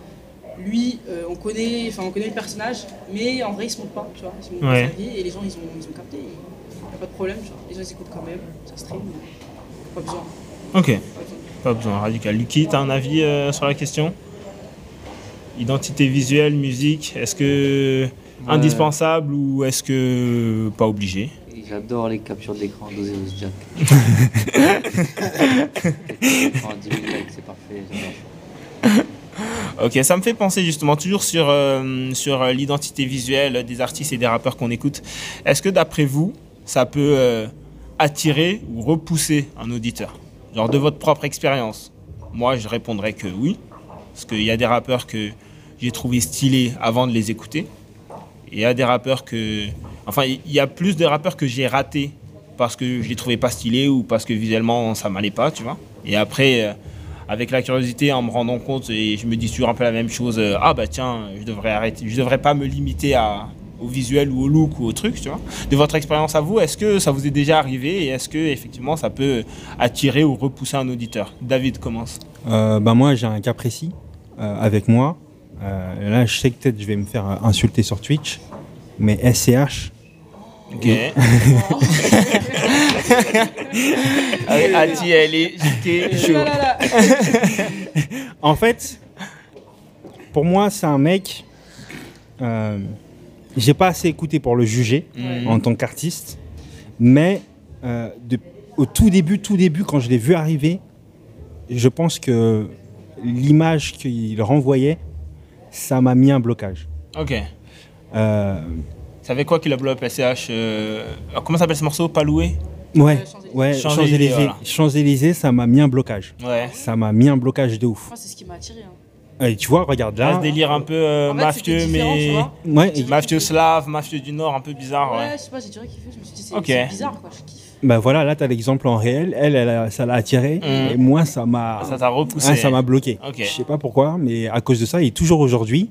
Lui, euh, on, connaît, enfin, on connaît le personnage, mais en vrai, il se montre pas, tu vois. Il se montre Ouais. pas sa vie et les gens, ils ont, ils ont capté. Il n'y a pas de problème, tu vois. Les gens, ils écoutent quand même, ça stream. Pas besoin. Ok. Pas besoin. Pas besoin, radical. Lucky, t'as un avis euh, sur la question? Identité visuelle, musique, est-ce que indispensable ou est-ce que pas obligé? J'adore les captures d'écran d'Ozeus Jack. En 10 000 likes, c'est parfait, j'adore. Ok, ça me fait penser justement toujours sur, euh, sur euh, l'identité visuelle des artistes et des rappeurs qu'on écoute. Est-ce que d'après vous, ça peut euh, attirer ou repousser un auditeur? Genre de votre propre expérience? Moi, je répondrais que oui, parce qu'il y a des rappeurs que j'ai trouvé stylés avant de les écouter. Il y a des rappeurs que... Enfin, il y a plus de rappeurs que j'ai ratés parce que je les trouvais pas stylés ou parce que visuellement ça m'allait pas, tu vois. Et après, avec la curiosité, en me rendant compte, et je me dis toujours un peu la même chose, euh, ah bah tiens, je devrais arrêter, je devrais pas me limiter au visuel ou au look ou au truc, tu vois. De votre expérience à vous, est-ce que ça vous est déjà arrivé et est-ce que effectivement ça peut attirer ou repousser un auditeur? David commence. Euh, bah moi j'ai un cas précis euh, avec moi. Là je sais que peut-être je vais me faire insulter sur Twitch, mais SCH. Ok. Avec Ati, elle est JK, chaud. Là, là, là. En fait, pour moi c'est un mec. Euh, j'ai pas assez écouté pour le juger en tant qu'artiste, mais euh, de- au tout début, tout début, quand je l'ai vu arriver, je pense que l'image qu'il renvoyait, ça m'a mis un blocage. Ok. Euh, Ça fait quoi qu'il a bloqué PCH euh, Comment s'appelle ce morceau Paloué ouais, Champs-Élysées. ouais, Champs-Élysées, Champs-Élysées, voilà. Ça m'a mis un blocage. Ouais. Ça m'a mis un blocage de ouf. Moi, c'est ce qui m'a attiré. hein. Et tu vois, regarde Là, ce délire un peu euh, En fait, mafieux, mais. Ouais, et- Mafieux slave, mafieux du Nord, un peu bizarre, Ouais, ouais. je sais pas, j'ai direct kiffé. Je me suis dit, c'est bizarre, quoi. Je kiffe. bah voilà, là, tu as l'exemple en réel. Elle, elle a- ça l'a attiré. Mhm. Et moi, ça m'a. Ça t'a repoussé. Ouais, ça m'a bloqué. Ok. Je sais pas pourquoi, mais à cause de ça, et toujours aujourd'hui,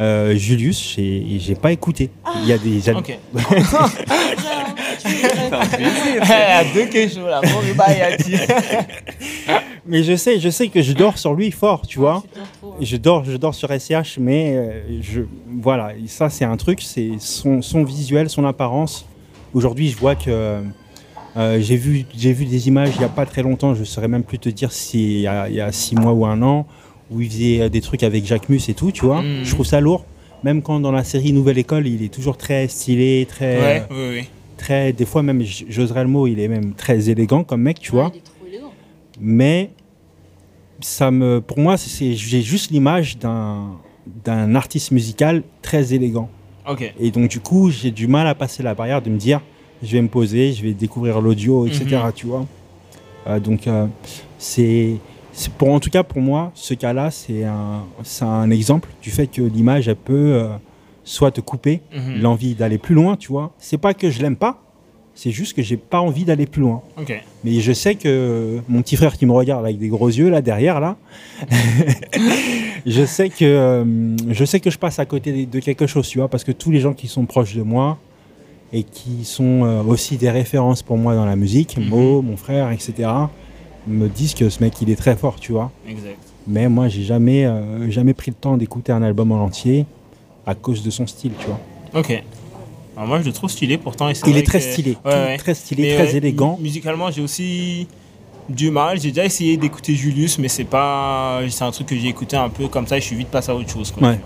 euh, Julius, j'ai pas écouté. Il y a des. Ok. Veux Elle a deux questions là. Mais je sais, je sais que je dors sur lui fort, tu vois. trop, hein. Je dors, je dors sur SCH, mais euh, je, voilà, ça c'est un truc, c'est son, son visuel, son apparence. Aujourd'hui, je vois que euh, j'ai vu, j'ai vu des images il y a pas très longtemps. Je saurais même plus te dire si il y, a, il y a six mois ou un an où il faisait euh, des trucs avec Jacques Mus et tout, tu vois. Mhm. Je trouve ça lourd. Même quand dans la série Nouvelle École, il est toujours très stylé, très, Ouais, oui, oui. très, des fois même, j'oserais le mot, il est même très élégant comme mec, tu Ouais, vois Il est trop élégant. mais ça me, pour moi, c'est, j'ai juste l'image d'un, d'un artiste musical très élégant. Ok. Et donc, du coup, j'ai du mal à passer la barrière de me dire, je vais me poser, je vais découvrir l'audio, etc. Mhm. Tu vois. Euh, donc, euh, c'est pour, en tout cas, pour moi, ce cas-là, c'est un, exemple du fait que l'image, elle peut euh, soit te couper Mhm. l'envie d'aller plus loin, tu vois. C'est pas que je l'aime pas, c'est juste que j'ai pas envie d'aller plus loin. Mais je sais que mon petit frère qui me regarde avec des gros yeux là derrière là, je sais que euh, je sais que je passe à côté de quelque chose, tu vois, parce que tous les gens qui sont proches de moi et qui sont euh, aussi des références pour moi dans la musique, Mhm. Mo, mon frère, etc., me disent que ce mec il est très fort, tu vois. Exact. Mais moi j'ai jamais euh, jamais pris le temps d'écouter un album en entier à cause de son style, tu vois. Ok. Alors moi, je le trouve stylé pourtant. et Il est très que- stylé, Ouais, tout- ouais. très stylé, Mais, très élégant. mu- Musicalement, j'ai aussi du mal. J'ai déjà essayé d'écouter Julius, mais c'est pas. C'est un truc que j'ai écouté un peu comme ça et je suis vite passé à autre chose. Quoi.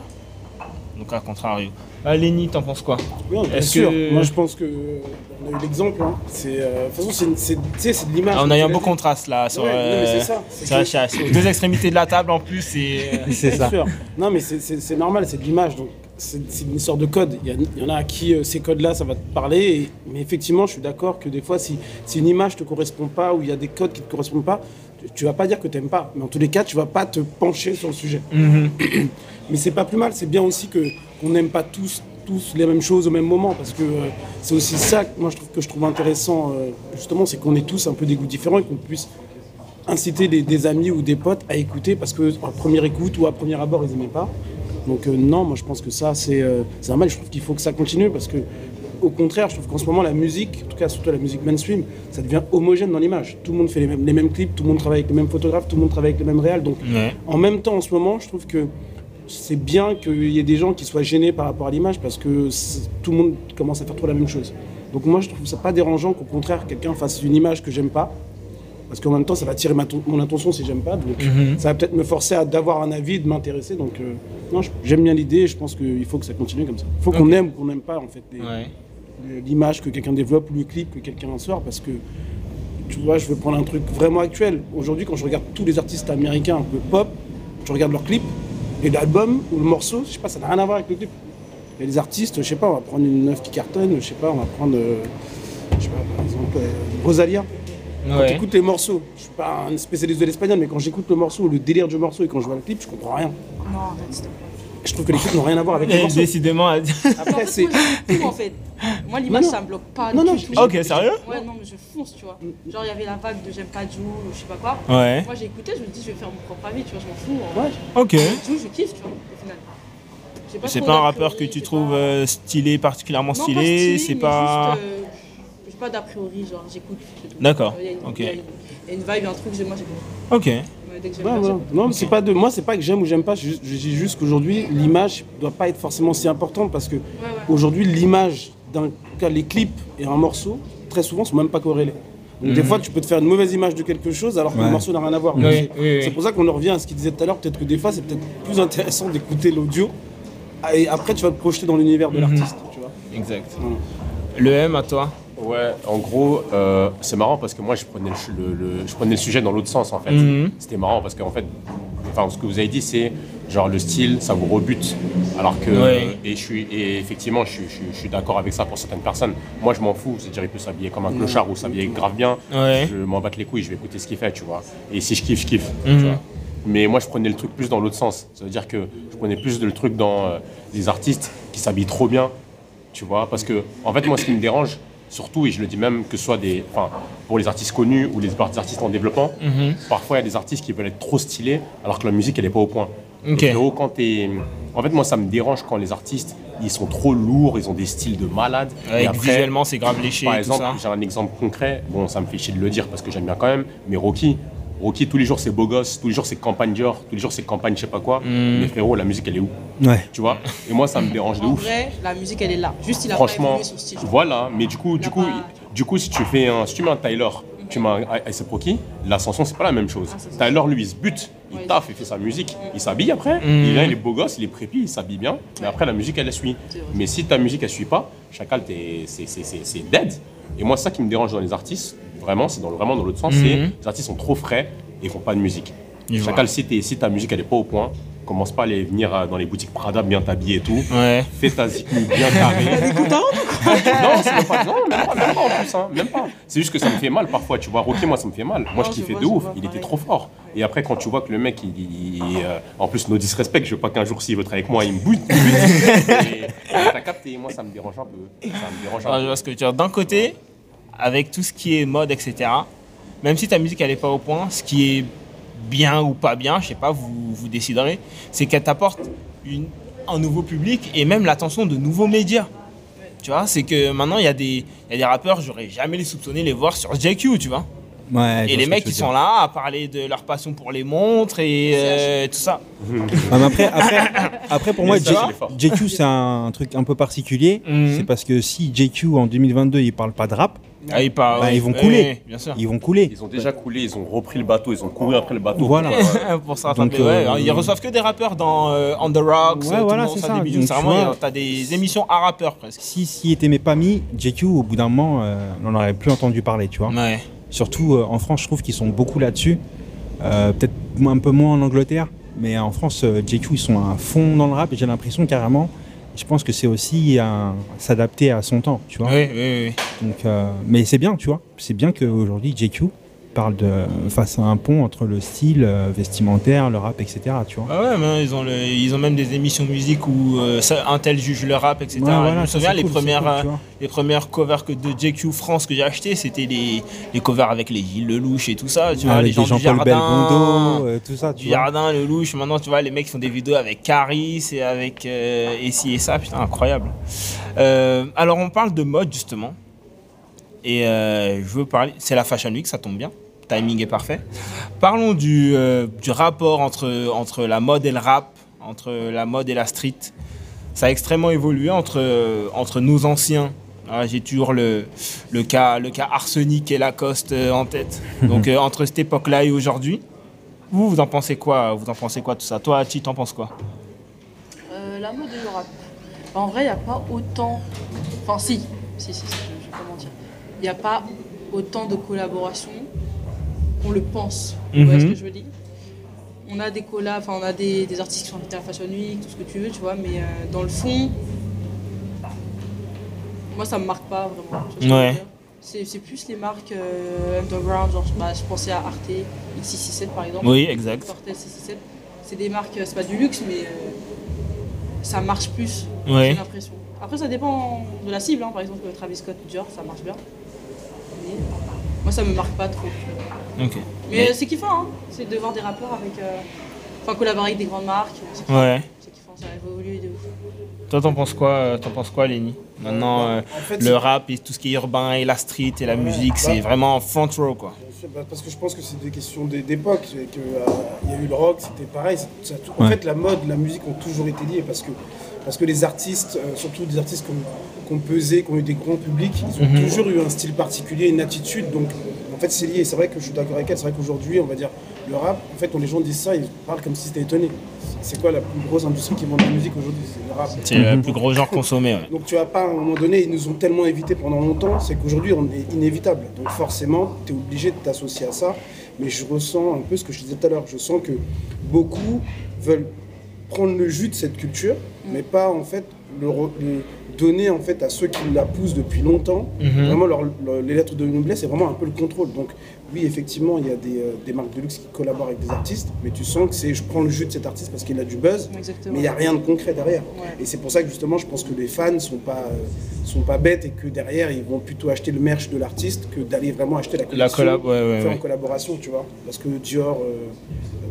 Donc, à contrario. Ah, Lenny, t'en penses quoi Oui, bien Est-ce sûr. que- Moi, je pense que on a eu l'exemple. hein. C'est, euh, de toute façon, c'est, une- c'est, tu sais, c'est de l'image. Ah, On a eu un beau contraste là. Sur, Ouais, non, mais euh, c'est ça. C'est que-. Aux deux extrémités de la table en plus. Euh, C'est Bien ça. sûr. Non, mais c'est, c'est- c'est normal, c'est de l'image. Donc, c'est, c'est une histoire de code. Il y, a- il y en a à qui euh, ces codes-là, ça va te parler. et- mais effectivement, je suis d'accord que des fois, si, si une image te correspond pas ou il y a des codes qui te correspondent pas, tu, vas pas dire que tu n'aimes pas. Mais en tous les cas, tu vas pas te pencher sur le sujet. mhm. Mais c'est pas plus mal, c'est bien aussi que qu'on n'aime pas tous tous les mêmes choses au même moment parce que euh, c'est aussi ça que moi je trouve que je trouve intéressant euh, justement c'est qu'on est tous un peu des goûts différents et qu'on puisse inciter des, des amis ou des potes à écouter parce que à première écoute ou à premier abord ils aimaient pas donc euh, non moi je pense que ça c'est c'est normal je trouve qu'il faut que ça continue parce que au contraire je trouve qu'en ce moment la musique en tout cas surtout la musique mainstream ça devient homogène dans l'image tout le monde fait les mêmes, les mêmes clips tout le monde travaille avec les mêmes photographes tout le monde travaille avec les mêmes réals donc Ouais. en même temps, en ce moment, je trouve que c'est bien qu'il y ait des gens qui soient gênés par rapport à l'image parce que tout le monde commence à faire trop la même chose. Donc moi, je trouve ça pas dérangeant qu'au contraire, quelqu'un fasse une image que j'aime pas. Parce qu'en même temps, ça va ma ton- mon attention si j'aime pas. Donc Mhm. ça va peut-être me forcer à d'avoir un avis, de m'intéresser. Donc euh, non, j'aime bien l'idée et je pense qu'il faut que ça continue comme ça. Il faut qu'on aime ou qu'on n'aime pas en fait Ouais. L'image que quelqu'un développe ou le clip que quelqu'un sort parce que tu vois je veux prendre un truc vraiment actuel. Aujourd'hui quand je regarde tous les artistes américains un peu pop je regarde leurs clips et l'album ou le morceau je sais pas ça n'a rien à voir avec le clip. Il y a des artistes je sais pas on va prendre une neuf qui cartonne je sais pas on va prendre euh, je sais pas par exemple euh, Rosalia. Quand Ouais. j'écoute les morceaux je suis pas un spécialiste de l'espagnol mais quand j'écoute le morceau le délire du morceau et quand je vois le clip je comprends rien. Non, je trouve que les clips n'ont rien à voir avec les morceaux. décidément. Après, c'est. tout en fait. Moi, l'image, ça me bloque pas. Non, non, je- Ok, sérieux Ouais, non, mais je fonce, tu vois. Genre, il y avait la vague de J'aime pas Jou, ou je sais pas quoi. Ouais. Moi, j'ai écouté, je me dis, je vais faire mon propre avis, tu vois, je m'en fous. En Ouais. vrai, Ok. Jou, je kiffe, tu vois, au final. J'ai C'est pas un rappeur que priori, tu trouves pas- euh, stylé, particulièrement Non, stylé. C'est pas. juste, euh, J'ai pas d'a priori, genre, j'écoute. D'accord, Il y a une- vibe, un truc, moi, j'écoute. Ok. Ouais, pas, voilà. Non, c'est pas de moi, c'est pas que j'aime ou j'aime pas. Je, je dis juste qu'aujourd'hui, l'image doit pas être forcément si importante parce que Ouais, ouais. aujourd'hui, l'image d'un cas, les clips et un morceau, très souvent, sont même pas corrélés. Donc des fois, tu peux te faire une mauvaise image de quelque chose alors que Ouais. le morceau n'a rien à voir. Oui, Donc, oui, c'est- oui. C'est pour ça qu'on en revient à ce qu'il disait tout à l'heure. Peut-être que des fois, c'est peut-être plus intéressant d'écouter l'audio et après, tu vas te projeter dans l'univers de l'artiste. Tu vois. Exact. Voilà. Le M à toi Ouais, en gros, euh, c'est marrant parce que moi, je prenais le, le- le- je prenais le sujet dans l'autre sens, en fait. Mhm. C'était marrant parce qu'en fait, enfin, ce que vous avez dit, c'est genre le style, ça vous rebute. Alors que, Ouais. et, je suis, et effectivement, je suis, je suis- je suis d'accord avec ça pour certaines personnes. Moi, je m'en fous, c'est-à-dire, il peut s'habiller comme un clochard ou s'habiller grave bien. Ouais. Je m'en batte les couilles, je vais écouter ce qu'il fait, tu vois. Et si je kiffe, je kiffe. Mhm. tu vois. Mais moi, je prenais le truc plus dans l'autre sens. Ça veut dire que je prenais plus le truc dans euh, les artistes qui s'habillent trop bien, tu vois. Parce que, en fait, moi, ce qui me dérange, surtout, et je le dis même, que ce soit des, enfin, pour les artistes connus ou les artistes en développement, Mhm. parfois, il y a des artistes qui veulent être trop stylés alors que la musique, elle n'est pas au point. Et frérot, quand t'es- En fait, moi, ça me dérange quand les artistes, ils sont trop lourds, ils ont des styles de malades. Ouais, et Visuellement, c'est grave léché par tout exemple, ça. j'ai un exemple concret. Bon, ça me fait chier de le dire parce que j'aime bien quand même. Mais Rocky, Rocky, tous les jours c'est beau gosse, tous les jours c'est campagne Dior, tous les jours c'est campagne je sais pas quoi. Hmm. Mais frérot, la musique elle est où Ouais. Tu vois Et moi ça me dérange de En ouf. vrai, la musique, elle est là. Juste, il a pas Franchement, évolué son style. voilà. Mais du coup, du coup, pas- du coup, si tu fais un, si tu mets un Tyler, tu mets un A$AP Rocky, l'ascension c'est pas la même chose. Ah, Tyler lui il se bute, il Ouais. taffe, il fait sa musique, il s'habille après. Mhm. Il, est, il est beau gosse, il est prépi, il s'habille bien. Mais après la musique elle elle suit. Mais si ta musique elle suit pas, chacal t'es- c'est c'est- c'est- c'est dead. Et moi c'est ça qui me dérange dans les artistes, vraiment, c'est dans le, vraiment dans l'autre sens, c'est Mhm. les artistes sont trop frais et font pas de musique. Vois. Chacal, si, ta musique elle est pas au point, commence pas à aller venir dans les boutiques Prada bien t'habiller et tout. Ouais. Fais ta zik bien carrée. Non, c'est même pas, non, même pas, même pas en plus, hein, même pas. C'est juste que ça me fait mal parfois, tu vois. Rocky, moi, ça me fait mal. Moi, Non, je je kiffais vois, de ouf. Il était trop fort. Et après, quand tu vois que le mec, il, il- il, euh, en plus, no disrespect, je veux pas qu'un jour, s'il veut être avec moi, il me bute. T'as capté, moi, ça me dérange un peu. Ça me dérange Ah, un je peu. vois ce que tu veux dire. D'un côté, avec tout ce qui est mode, etc., même si ta musique elle est pas au point, ce qui est bien ou pas bien, je sais pas, vous, vous déciderez, c'est qu'elle t'apporte un nouveau public et même l'attention de nouveaux médias. Tu vois, c'est que maintenant il y, a des- y a des rappeurs, j'aurais jamais les soupçonné les voir sur JQ, tu vois. Ouais, Et les mecs veux sont dire. là à parler de leur passion pour les montres et euh, tout ça. Ah, mais après, après, après, pour moi, Mais ça. JQ, c'est un truc un peu particulier. Mhm. C'est parce que si JQ en 2022, il parle pas de rap, Ah, ils, parlent- Bah, ils vont couler. bien sûr. ils vont couler. Ils ont déjà coulé, ils ont repris le bateau, ils ont couru après le bateau. Voilà. pour rattraper, Donc, ouais. euh, Ils reçoivent que des rappeurs dans euh, On the Rocks, Ouais, voilà, c'est ça. des t'as des émissions à rappeurs presque. Si s'il était mes pas mis, JQ, au bout d'un moment, euh, on n'en aurait plus entendu parler, tu vois. Ouais. Surtout euh, en France, je trouve qu'ils sont beaucoup là-dessus. Euh, Peut-être un peu moins en Angleterre, mais en France, euh, JQ, ils sont à fond dans le rap et j'ai l'impression carrément. Je pense que c'est aussi s'adapter à son temps, tu vois. Oui, oui, oui. Donc, mais c'est bien, tu vois. C'est bien qu'aujourd'hui, JQ parle de face à un pont entre le style euh, vestimentaire, le rap, etc. Tu vois. Ah ouais, mais ils ont, le- ils ont même des émissions de musique où euh, ça- un tel juge le rap, etc. Ouais, voilà, je me ça, souviens, les, cool, premières, cool, euh, les premières covers que de JQ France que j'ai acheté, c'était les, les covers avec les Gilles Lelouch et tout ça. Tu vois, les gens des du jardin. Belmondo, euh, tout ça, du tu vois. jardin, Lelouch. Maintenant, tu vois, les mecs font des vidéos avec Caris et avec euh, et ci et ça. Putain, incroyable. Alors, on parle de mode, justement. Et je veux parler. C'est la Fashion Week, ça tombe bien. Timing est parfait. Parlons du, euh, du rapport entre, entre la mode et le rap, entre la mode et la street. Ça a extrêmement évolué entre, euh, entre nos anciens. Ah, J'ai toujours le, le, cas, le cas Arsenic et Lacoste euh, en tête. Donc, euh, entre cette époque-là et aujourd'hui, vous, vous en pensez quoi Vous en pensez quoi tout ça? Toi, Chi, t'en penses quoi? Euh, la mode et le rap. En vrai, il n'y a pas autant. Enfin, si, si, si, si, je, je vais pas mentir. Il n'y a pas autant de collaborations qu'on le pense. Vous voyez ce que je veux dire? On a des collabs, enfin, on a des, des artistes qui sont invités à Fashion Week, tout ce que tu veux, tu vois, mais euh, dans le fond, moi, ça me marque pas vraiment. Ouais. C'est plus les marques euh, underground, genre bah, je pensais à Arte, X667 par exemple. Oui, exact. Cortez 667. C'est des marques, euh, c'est pas du luxe, mais euh, ça marche plus, Ouais. j'ai l'impression. Après, ça dépend de la cible. hein. Par exemple, Travis Scott, Dior, ça marche bien. Mais moi, ça me marque pas trop. Ok. Mais c'est kiffant, hein. c'est de voir des rappeurs avec. euh, Enfin, collaborer avec des grandes marques. C'est kiffant. Ouais. C'est kiffant, ça évolue de ouf. Toi, t'en penses quoi, euh, t'en penses quoi, Lenny? Maintenant, euh, En fait, le rap et tout ce qui est urbain et la street et la musique, c'est vraiment front row, quoi. Bah, Parce que je pense que c'est des questions d'é- d'époque. euh, Il y a eu le rock, c'était pareil. ça En Ouais. fait, la mode, la musique ont toujours été liées parce que, parce que les artistes, euh, surtout des artistes qui ont, qui ont pesé, qui ont eu des grands publics, ils ont Mhm. toujours eu un style particulier, une attitude. Donc, fait, c'est lié. C'est vrai que je suis d'accord avec elle. C'est vrai qu'aujourd'hui, on va dire, le rap, en fait, quand les gens disent ça, ils parlent comme si c'était étonné. C'est quoi la plus grosse industrie qui vend de la musique aujourd'hui? C'est le rap. C'est le plus gros genre consommé, ouais. Donc tu vas pas, à un moment donné, ils nous ont tellement évités pendant longtemps, c'est qu'aujourd'hui on est inévitable. Donc forcément, tu es obligé de t'associer à ça. Mais je ressens un peu ce que je disais tout à l'heure. Je sens que beaucoup veulent prendre le jus de cette culture, mais pas en fait le, le donner en fait à ceux qui la poussent depuis longtemps. Mhm. Vraiment, leur- leur- les lettres de noblesse, c'est vraiment un peu le contrôle. Donc oui, effectivement, il y a des, euh, des marques de luxe qui collaborent avec des artistes, mais tu sens que c'est je prends le jus de cet artiste parce qu'il a du buzz, Exactement. mais il n'y a rien de concret derrière. Ouais. Et c'est pour ça que justement, je pense que les fans sont pas, euh, sont pas bêtes et que derrière, ils vont plutôt acheter le merch de l'artiste que d'aller vraiment acheter la collection collab, ouais, ouais, fait ouais. en collaboration, tu vois. Parce que Dior, euh,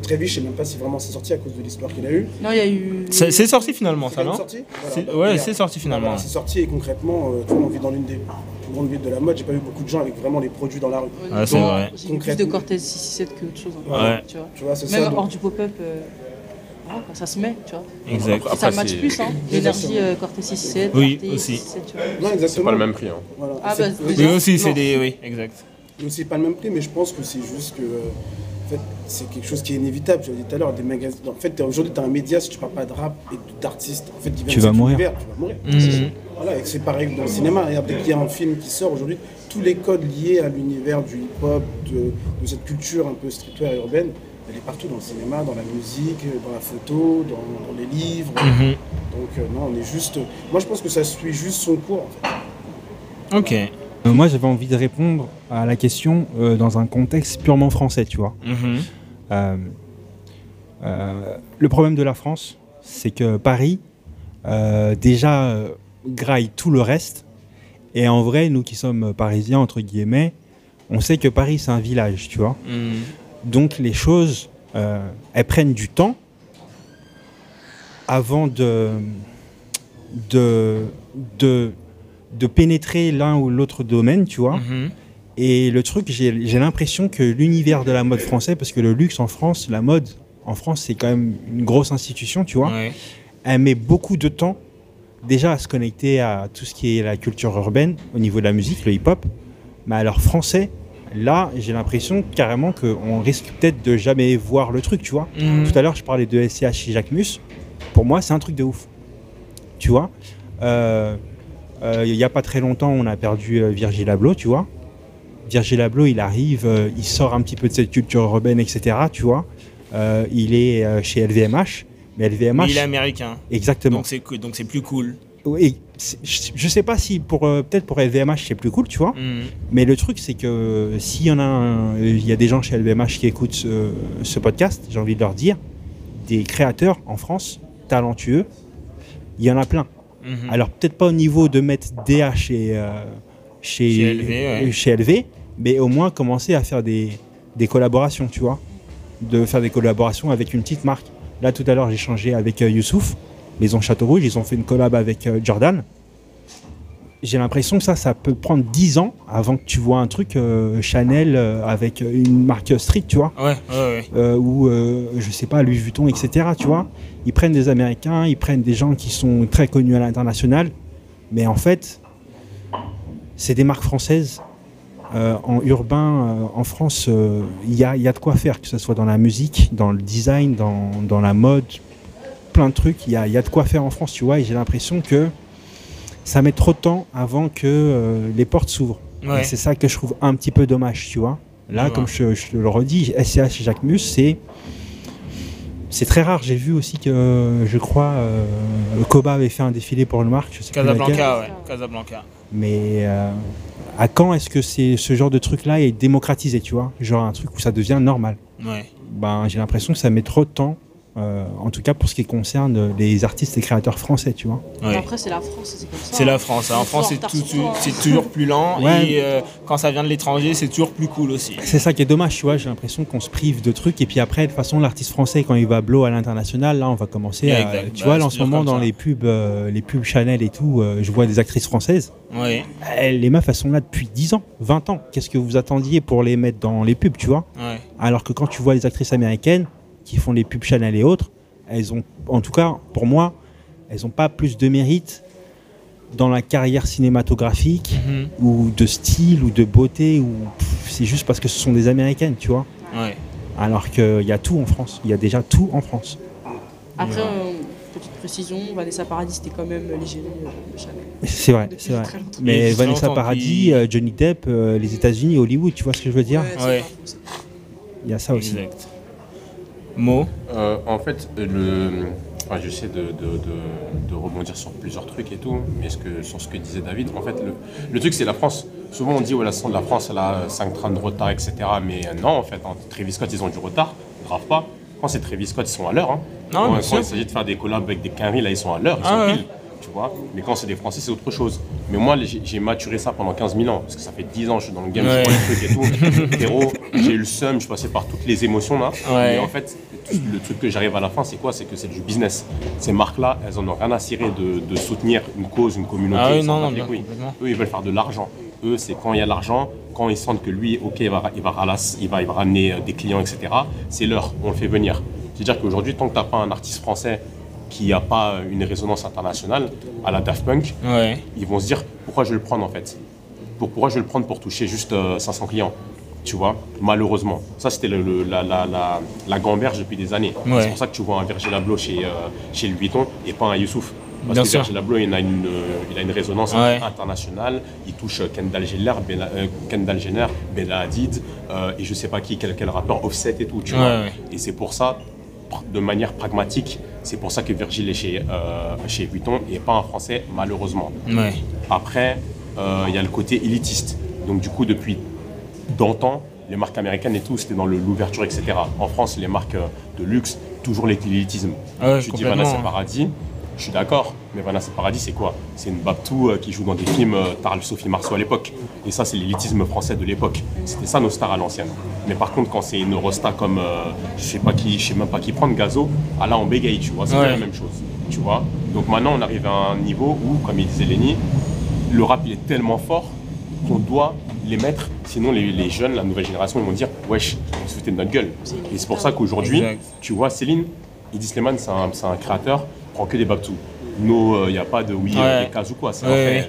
Travis, je sais même pas si vraiment c'est sorti à cause de l'histoire qu'il a eue. Non, il y a eu. C'est c'est sorti finalement, C'est ça, non sorti? Voilà. C'est- ouais, c'est sorti finalement. Voilà, c'est sorti et concrètement, euh, tu vois, on vit dans l'une des plus grandes villes de la mode. J'ai pas vu beaucoup de gens avec vraiment les produits dans la rue. Ouais, c'est Donc, vrai. J'ai plus de Cortez 667 que autre chose. hein. Ouais. Tu vois. Tu vois, c'est Même donc- hors du pop-up, euh, ça se met, tu vois. Exact. Ça Après, match c'est- plus, hein. L'énergie euh, Cortez 667, Oui, Cortez aussi. 667, tu vois. Ouais, C'est exactement. pas le même prix. Hein. Voilà. Ah, C'est- bah, Oui, aussi, c'est non. des. Oui, exact. Et aussi pas le même prix, mais je pense que c'est juste que euh, c'est quelque chose qui est inévitable. Je l'ai dit tout à l'heure, des magasins. En fait, aujourd'hui, tu as un média, si tu parles pas de rap et d'artistes, en fait, Tu vas mourir. tu vas mourir. Voilà, et que c'est pareil que dans le cinéma. Regarde, dès qu'il y a un film qui sort aujourd'hui, tous les codes liés à l'univers du hip-hop, de, de cette culture un peu streetwear et urbaine, elle est partout dans le cinéma, dans la musique, dans la photo, dans, dans les livres. Mhm. Donc, euh, non, on est juste. Moi, je pense que ça suit juste son cours, en fait. Ok. Euh, moi, j'avais envie de répondre à la question euh, dans un contexte purement français, tu vois. Mhm. Euh, euh, le problème de la France, c'est que Paris, euh, déjà, graille tout le reste. Et en vrai, nous qui sommes parisiens, entre guillemets, on sait que Paris, c'est un village, tu vois. Mhm. Donc les choses, euh, elles prennent du temps avant de, de, de, de pénétrer l'un ou l'autre domaine, tu vois. Mhm. Et le truc, j'ai l'impression que l'univers de la mode français, parce que le luxe en France, la mode en France, c'est quand même une grosse institution, tu vois. Ouais. Elle met beaucoup de temps déjà à se connecter à tout ce qui est la culture urbaine au niveau de la musique, le hip-hop. Mais alors français, là, j'ai l'impression carrément qu'on risque peut-être de jamais voir le truc, tu vois. Mhm. Tout à l'heure, je parlais de SCH et Jacques Mus. Pour moi, c'est un truc de ouf. Tu vois Euh, euh, Il n'y a pas très longtemps, on a perdu euh, Virgil Abloh, tu vois. Virgil Abloh, il arrive, euh, il sort un petit peu de cette culture urbaine, etc. Tu vois Euh, Il est euh, chez LVMH. Mais LVMH, Mais il est américain. exactement. Donc c'est cool- donc c'est plus cool. Oui, c'est- je sais pas si pour peut-être pour LVMH c'est plus cool, tu vois. Mhm. Mais le truc c'est que s'il y en a, il y a des gens chez LVMH qui écoutent ce, ce podcast, j'ai envie de leur dire, des créateurs en France talentueux, il y en a plein. Mhm. Alors peut-être pas au niveau de mettre DA chez euh, chez Chez LV, ouais. chez LV, mais au moins commencer à faire des, des collaborations, tu vois, de faire des collaborations avec une petite marque. Là tout à l'heure j'ai changé avec euh, Youssouf, Maison Château Rouge, ils ont fait une collab avec euh, Jordan. J'ai l'impression que ça, ça peut prendre 10 ans avant que tu vois un truc euh, Chanel euh, avec une marque street, tu vois Ouais, ouais, ouais. ou je sais pas Louis Vuitton etc tu vois ils prennent des américains ils prennent des gens qui sont très connus à l'international mais en fait c'est des marques françaises Euh, en urbain euh, en France euh, il y, a, il y a de quoi faire que ce soit dans la musique dans le design dans, dans la mode plein de trucs il y a, il y a de quoi faire en France tu vois et j'ai l'impression que ça met trop de temps avant que euh, les portes s'ouvrent Ouais. c'est ça que je trouve un petit peu dommage, tu vois. Là, comme je, je le redis, SCH et Jacques Mus, c'est. C'est très rare. J'ai vu aussi que, je crois, euh, Koba avait fait un défilé pour une marque. Je sais. Casablanca, ouais. Casablanca. Mais euh, à quand est-ce que c'est ce genre de truc-là est démocratisé, tu vois? Genre un truc où ça devient normal. Ouais. Ben, j'ai l'impression que ça met trop de temps euh, en tout cas pour ce qui concerne les artistes et créateurs français, tu vois. Ouais. Après, c'est la France, c'est comme ça. C'est la France. hein. En France, c'est Retard tout- sur tout- toi. c'est toujours plus lent. Ouais. Et euh, quand ça vient de l'étranger, c'est toujours plus cool aussi. C'est ça qui est dommage, tu vois. J'ai l'impression qu'on se prive de trucs. Et puis après, de toute façon, l'artiste français, quand il va blow à l'international, là, on va commencer à. Exact. Tu Bah, vois, là, en ce moment, dans ça. les pubs, euh, les pubs Chanel et tout, euh, je vois des actrices françaises. Oui. Elles- les meufs, elles sont là depuis 10 ans, 20 ans. Qu'est-ce que vous attendiez pour les mettre dans les pubs, tu vois? Ouais. Alors que quand tu vois les actrices américaines qui font les pubs Chanel et autres, elles ont, en tout cas, pour moi, elles n'ont pas plus de mérite dans la carrière cinématographique Mhm. ou de style ou de beauté ou c'est juste parce que ce sont des américaines, tu vois. Ouais. Alors qu'il y a tout en France. Il y a déjà tout en France. Après, euh, petite précision, Vanessa Paradis, c'était quand même l'égérie euh, de Chanel. C'est vrai, c'est vrai. Mais Vanessa Paradis, euh, Johnny Depp, euh, les États-Unis, Hollywood, tu vois ce que je veux dire Ouais, c'est Ouais. Il y a ça aussi. Exact. Euh, en fait, le, enfin, j'essaie de, de, de- de rebondir sur plusieurs trucs et tout, mais ce que, sur ce que disait David, en fait, le, le truc, c'est la France. Souvent, on dit, ouais, la, la France, elle a 5 trains de retard, etc. Mais euh, non, en fait, hein, Travis Scott, ils ont du retard, grave pas. Quand c'est Travis Scott, ils sont à l'heure. Hein. Non, Quand- il s'agit de faire des collabs avec des quinries, là, ils sont à l'heure, ils Ah sont ouais. pile. Vois mais quand c'est des Français, c'est autre chose. Mais moi, j'ai maturé ça pendant 15 000 ans, parce que ça fait 10 ans que je suis dans le game, Ouais. je vois les trucs et tout. Frérot, j'ai eu le seum, je suis passé par toutes les émotions là. Ouais. Mais en fait, le truc que j'arrive à la fin, c'est quoi? C'est que c'est du business. Ces marques-là, elles en ont rien à cirer de, de soutenir une cause, une communauté. Ah oui, non, non, complètement. Eux, ils veulent faire de l'argent. Eux, c'est quand il y a l'argent, quand ils sentent que lui, ok, il va, il va, ralasse- il va, il va ramener euh, des clients, etc. C'est leur, on le fait venir. C'est-à-dire qu'aujourd'hui, tant que tu n'as pas un artiste français qui n'a pas une résonance internationale, à la Daft Punk, Ouais. ils vont se dire pourquoi je vais le prendre en fait? Pour, Pourquoi je vais le prendre pour toucher juste euh, 500 clients? Tu vois, malheureusement. Ça, c'était le, le- la, la, la, la gamberge depuis des années. Ouais. C'est pour ça que tu vois un Virgil Abloh chez, euh, chez Louis Vuitton et pas un Youssouf. Parce Bien que sûr. Virgil Abloh, il a une, euh, il a une résonance Ouais. internationale. Il touche euh, Kendall Jenner, Bella, euh, Kendall Jenner, Bella Hadid euh, et je sais pas qui, quel, quel rappeur, Offset et tout. Tu Ouais, vois. Et c'est pour ça, de manière pragmatique, c'est pour ça que Virgil est chez, euh, chez Vuitton et pas un Français, malheureusement. Ouais. Après, euh, il y a le côté élitiste. Donc du coup, depuis d'antan, les marques américaines et tout, c'était dans l'ouverture, etc. En France, les marques euh, de luxe, toujours l'élitisme. Ah ouais, tu dis Vanessa hein. Paradis, je suis d'accord, mais Vanessa Paradis, c'est quoi? C'est une Babtou euh, qui joue dans des films euh, Tarl Sophie Marceau à l'époque. Et ça, c'est l'élitisme français de l'époque. C'était ça nos stars à l'ancienne. Mais par contre, quand c'est une rosta comme, euh, je sais pas qui, je sais même pas qui prendre, Gazo, ah là, on bégaye, tu vois, c'est Ouais. la même chose. Tu vois Donc maintenant, on arrive à un niveau où, comme il disait Lenny, le rap il est tellement fort qu'on doit les mettre, sinon les, les jeunes, la nouvelle génération, ils vont dire wesh, on se foutait de notre gueule. Et c'est pour ça qu'aujourd'hui, tu vois, Céline, Idis c'est un, c'est un créateur, prend que des Babtou. Nous, il n'y a pas de oui, euh, Ouais. des cases ou quoi, c'est Ouais,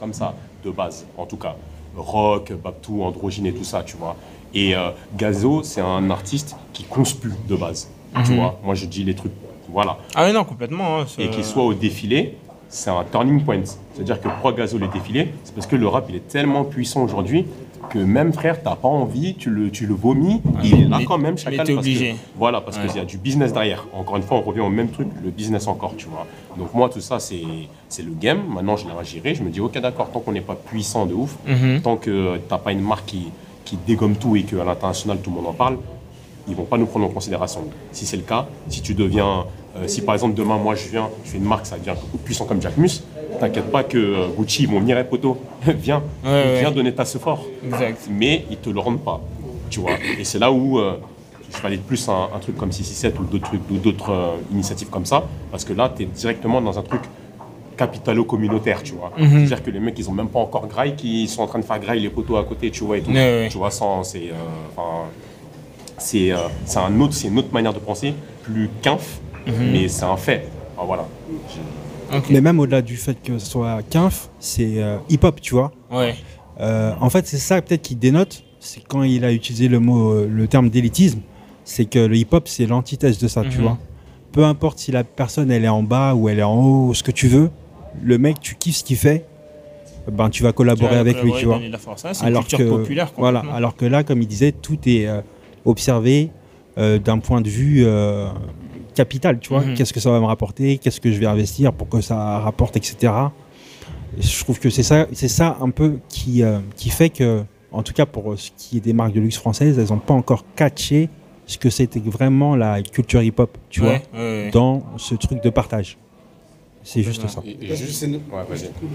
comme ça, de base, en tout cas. Rock, Babtou, androgyne et tout ça, tu vois. Et euh, Gazo, c'est un artiste qui conspue de base, tu Mhm. vois. Moi, je dis les trucs, voilà Ah oui, non, complètement. hein, et qu'il soit au défilé, c'est un turning point. C'est-à-dire que pourquoi Gazo le défilé C'est parce que le rap il est tellement puissant aujourd'hui que même frère, t'as pas envie, tu le, tu le vomis, il est là mais- quand même mais chacal. t'es parce que- obligé. voilà, parce Ouais. qu'il y a du business derrière. Encore une fois, on revient au même truc, le business encore, tu vois. Donc moi, tout ça, c'est le game. Maintenant, je l'ai à gérer. Je me dis, ok, d'accord, tant qu'on n'est pas puissant de ouf, Mhm. tant que t'as pas une marque qui, qui dégomme tout et qu'à l'international, tout le monde en parle, ils vont pas nous prendre en considération. Si c'est le cas, si tu deviens, si par exemple demain moi je viens, je fais une marque, ça devient puissant comme Jack Mus, t'inquiète pas que euh, Gucci ils vont venir, poto, viens, Ouais, viens ouais. donner ta ce fort. Exact. Mais ils te le rendent pas, tu vois. Et c'est là où euh, je valide plus un, un truc comme 667 ou d'autres trucs, ou d'autres euh, initiatives comme ça, parce que là tu es directement dans un truc capitalo-communautaire, tu vois. Mhm. C'est-à-dire que les mecs, ils ont même pas encore graille, qui sont en train de faire graille les poteaux à côté, tu vois, et tout. Ouais. Tu vois, sans, c'est, euh, c'est, euh, c'est un autre, c'est une autre manière de penser, plus qu'inf, Mhm. mais c'est un fait. Enfin, voilà. Ok. Mais même au-delà du fait que ce soit Kinf, c'est euh, hip-hop, tu vois. Ouais. Euh, en fait, c'est ça peut-être qui dénote, c'est quand il a utilisé le mot, euh, le terme d'élitisme, c'est que le hip-hop c'est l'antithèse de ça, tu Mhm. vois. Peu importe si la personne elle est en bas ou elle est en haut, ce que tu veux, le mec tu kiffes ce qu'il fait, ben tu vas collaborer avec lui, tu vois. donner la force. Ah, c'est une Alors culture que populaire. voilà, alors que là, comme il disait, tout est euh, observé euh, d'un point de vue euh, capital, tu vois. Mhm. Qu'est-ce que ça va me rapporter? Qu'est-ce que je vais investir? Pour que ça rapporte, etc. Et je trouve que c'est ça, c'est ça un peu qui, euh, qui fait que, en tout cas pour ce qui est des marques de luxe françaises, elles n'ont pas encore catché ce que c'était vraiment la culture hip-hop, tu Ouais, vois, ouais, ouais. dans ce truc de partage. C'est juste ça. Et- et juste- Ouais.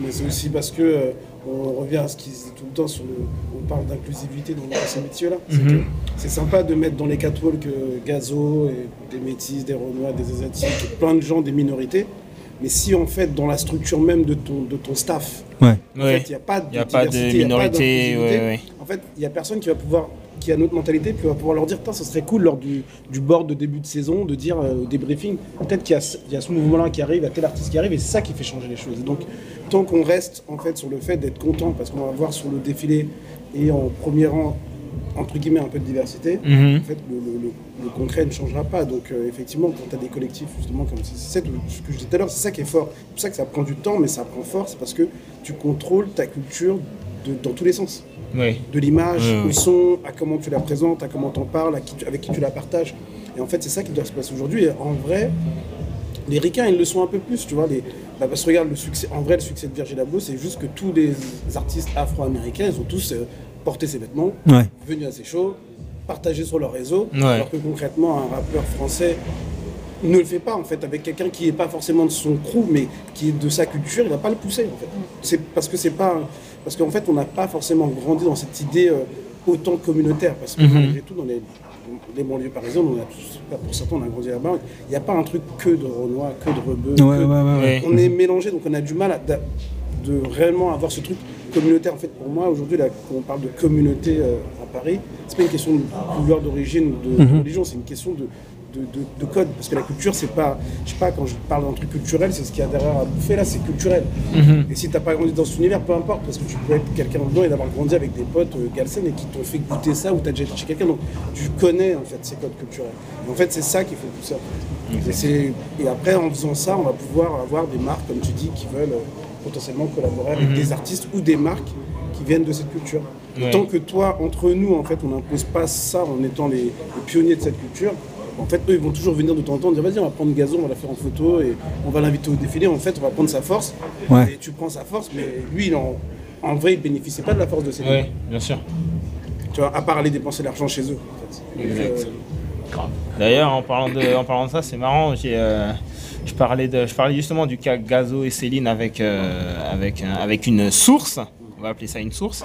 Mais c'est aussi parce que euh, on revient à ce qu'ils disent tout le temps sur le. On parle d'inclusivité dans, ces métiers-là. C'est Mhm. C'est sympa de mettre dans les catwalks euh, Gazo, et des métis, des renois, des asiatiques, plein de gens, des minorités. Mais si en fait dans la structure même de ton, de ton staff, Ouais. en Ouais. fait, il n'y a pas de, Il y a pas de diversité, il y a pas minorité, d'inclusivité, ouais, ouais. En fait, il n'y a personne qui va pouvoir, qui a notre mentalité, qui va pouvoir leur dire, Putain, ça serait cool lors du, du board de début de saison de dire euh, au débriefing, peut-être qu'il y a, ce- il y a ce mouvement-là qui arrive, il y a tel artiste qui arrive, et c'est ça qui fait changer les choses. Et donc, tant qu'on reste en fait sur le fait d'être content, parce qu'on va voir sur le défilé et en premier rang, entre guillemets, un peu de diversité, Mhm. en fait, le, le- le- le concret ne changera pas. Donc, euh, effectivement, quand tu as des collectifs, justement, comme c'est ce que je disais tout à l'heure, c'est ça qui est fort. C'est pour ça que ça prend du temps, mais ça prend fort, c'est parce que tu contrôles ta culture de- dans tous les sens. Oui. De l'image Ouais, au ouais. son, à comment tu la présentes, à comment t'en parles, à qui tu- avec qui tu la partages. Et en fait, c'est ça qui doit se passer aujourd'hui. Et en vrai, les ricains, ils le sont un peu plus, tu vois. Les... bah, parce que regarde, le succès, en vrai, le succès de Virgil Abloh, c'est juste que tous les artistes afro-américains, ils ont tous euh, porté ses vêtements, Ouais. venu à ces shows, partagé sur leur réseau, Ouais. alors que concrètement, un rappeur français ne le fait pas en fait avec quelqu'un qui n'est pas forcément de son crew mais qui est de sa culture il va pas le pousser en fait c'est parce que c'est pas parce qu'en fait on n'a pas forcément grandi dans cette idée euh, autant communautaire parce que Mhm. malgré tout dans les les banlieues parisiennes on a pour certains on a grandi là-bas il n'y a pas un truc que de Renoir que de Rebeu Ouais, que- ouais, ouais, ouais. Ouais. on est mélangé, donc on a du mal à, d'a- de réellement avoir ce truc communautaire. En fait, pour moi, aujourd'hui, là, quand on parle de communauté euh, à Paris, c'est pas une question de couleur d'origine ou de, de Mhm. religion, c'est une question de, de, de- de code. Parce que la culture, c'est pas, je sais pas, quand je parle d'un truc culturel, c'est ce qu'il y a derrière à bouffer là, c'est culturel. Mhm. Et si t'as pas grandi dans cet univers, peu importe, parce que tu peux être quelqu'un dedans et d'avoir grandi avec des potes euh, Galsen et qui t'ont fait goûter ça ou t'as déjà été chez quelqu'un, donc tu connais en fait ces codes culturels. Et en fait, c'est ça faut pousser. Et, c'est- et après, en faisant ça, on va pouvoir avoir des marques, comme tu dis, qui veulent euh, potentiellement collaborer avec Mhm. des artistes ou des marques qui viennent de cette culture. Ouais. Tant que toi, entre nous, en fait, on n'impose pas ça en étant les, les pionniers de cette culture, en fait, eux, ils vont toujours venir de temps en temps dire vas-y, on va prendre Gazon, on va la faire en photo et on va l'inviter au défilé. En fait, on va prendre sa force. Ouais. Et tu prends sa force, mais lui, il en, en vrai, il bénéficie pas de la force de ses Oui, bien sûr. Tu vois, à part aller dépenser l'argent chez eux. En fait. Exact. euh, D'ailleurs, en parlant de, en parlant de ça, c'est marrant. J'ai, euh, je parlais de, je parlais justement du cas Gazo et Céline avec, euh, avec une source. On va appeler ça une source.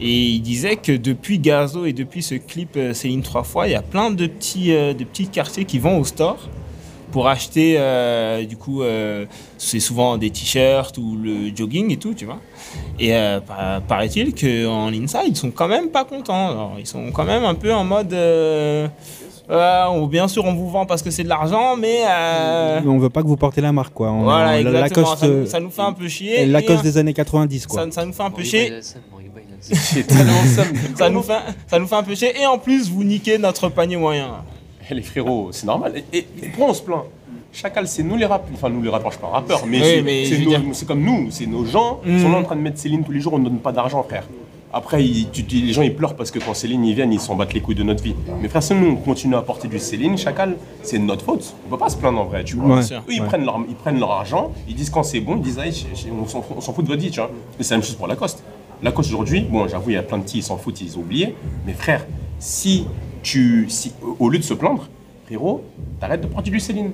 Et il disait que depuis Gazo et depuis ce clip euh, Céline trois fois, il y a plein de petits, euh, de petits quartiers qui vont au store pour acheter, euh, du coup, euh, c'est souvent des t-shirts ou le jogging et tout, tu vois. Et euh, pa- paraît-il qu'en inside, ils sont quand même pas contents. Alors, ils sont quand même un peu en mode. euh, euh, on- bien sûr, on vous vend parce que c'est de l'argent, mais. euh, Mais on veut pas que vous portez la marque, quoi. On- voilà, exactement. Lacoste, ça, nous, ça nous fait un peu chier. Lacoste et, des années 90, quoi. ça, ça nous fait un peu chier. J'ai tellement le seum. Ça nous, fait, ça nous fait un peu chier. Et en plus, vous niquez notre panier moyen. Eh, les frérots, c'est normal. Et, et- et pourquoi on se plaint? Chacal, c'est nous les rappeurs. Enfin, nous les rappeurs, je suis pas rappeur, mais Oui, c'est- mais c'est dire- c'est comme nous, c'est nos gens. Ils sont là en train de mettre Céline tous les jours, on ne donne pas d'argent, frère. Après, ils- tu dis- les gens ils pleurent parce que quand Céline ils viennent, ils s'en battent les couilles de notre vie. Mais frère, si nous on continue à porter du Céline, Chacal, c'est de notre faute. On peut pas se plaindre en vrai, tu vois. Ouais. Eux, ils, Ouais. prennent leur, ils prennent leur argent, ils disent quand c'est bon, ils disent, fout- on s'en fout de votre vie, tu vois. Et c'est la même chose pour Lacoste. Lacoste aujourd'hui, bon, j'avoue, il y a plein de petits, ils s'en foutent, ils ont oublié. Mais frère, si tu, si, au lieu de se plaindre, frérot, t'arrêtes de porter du Céline.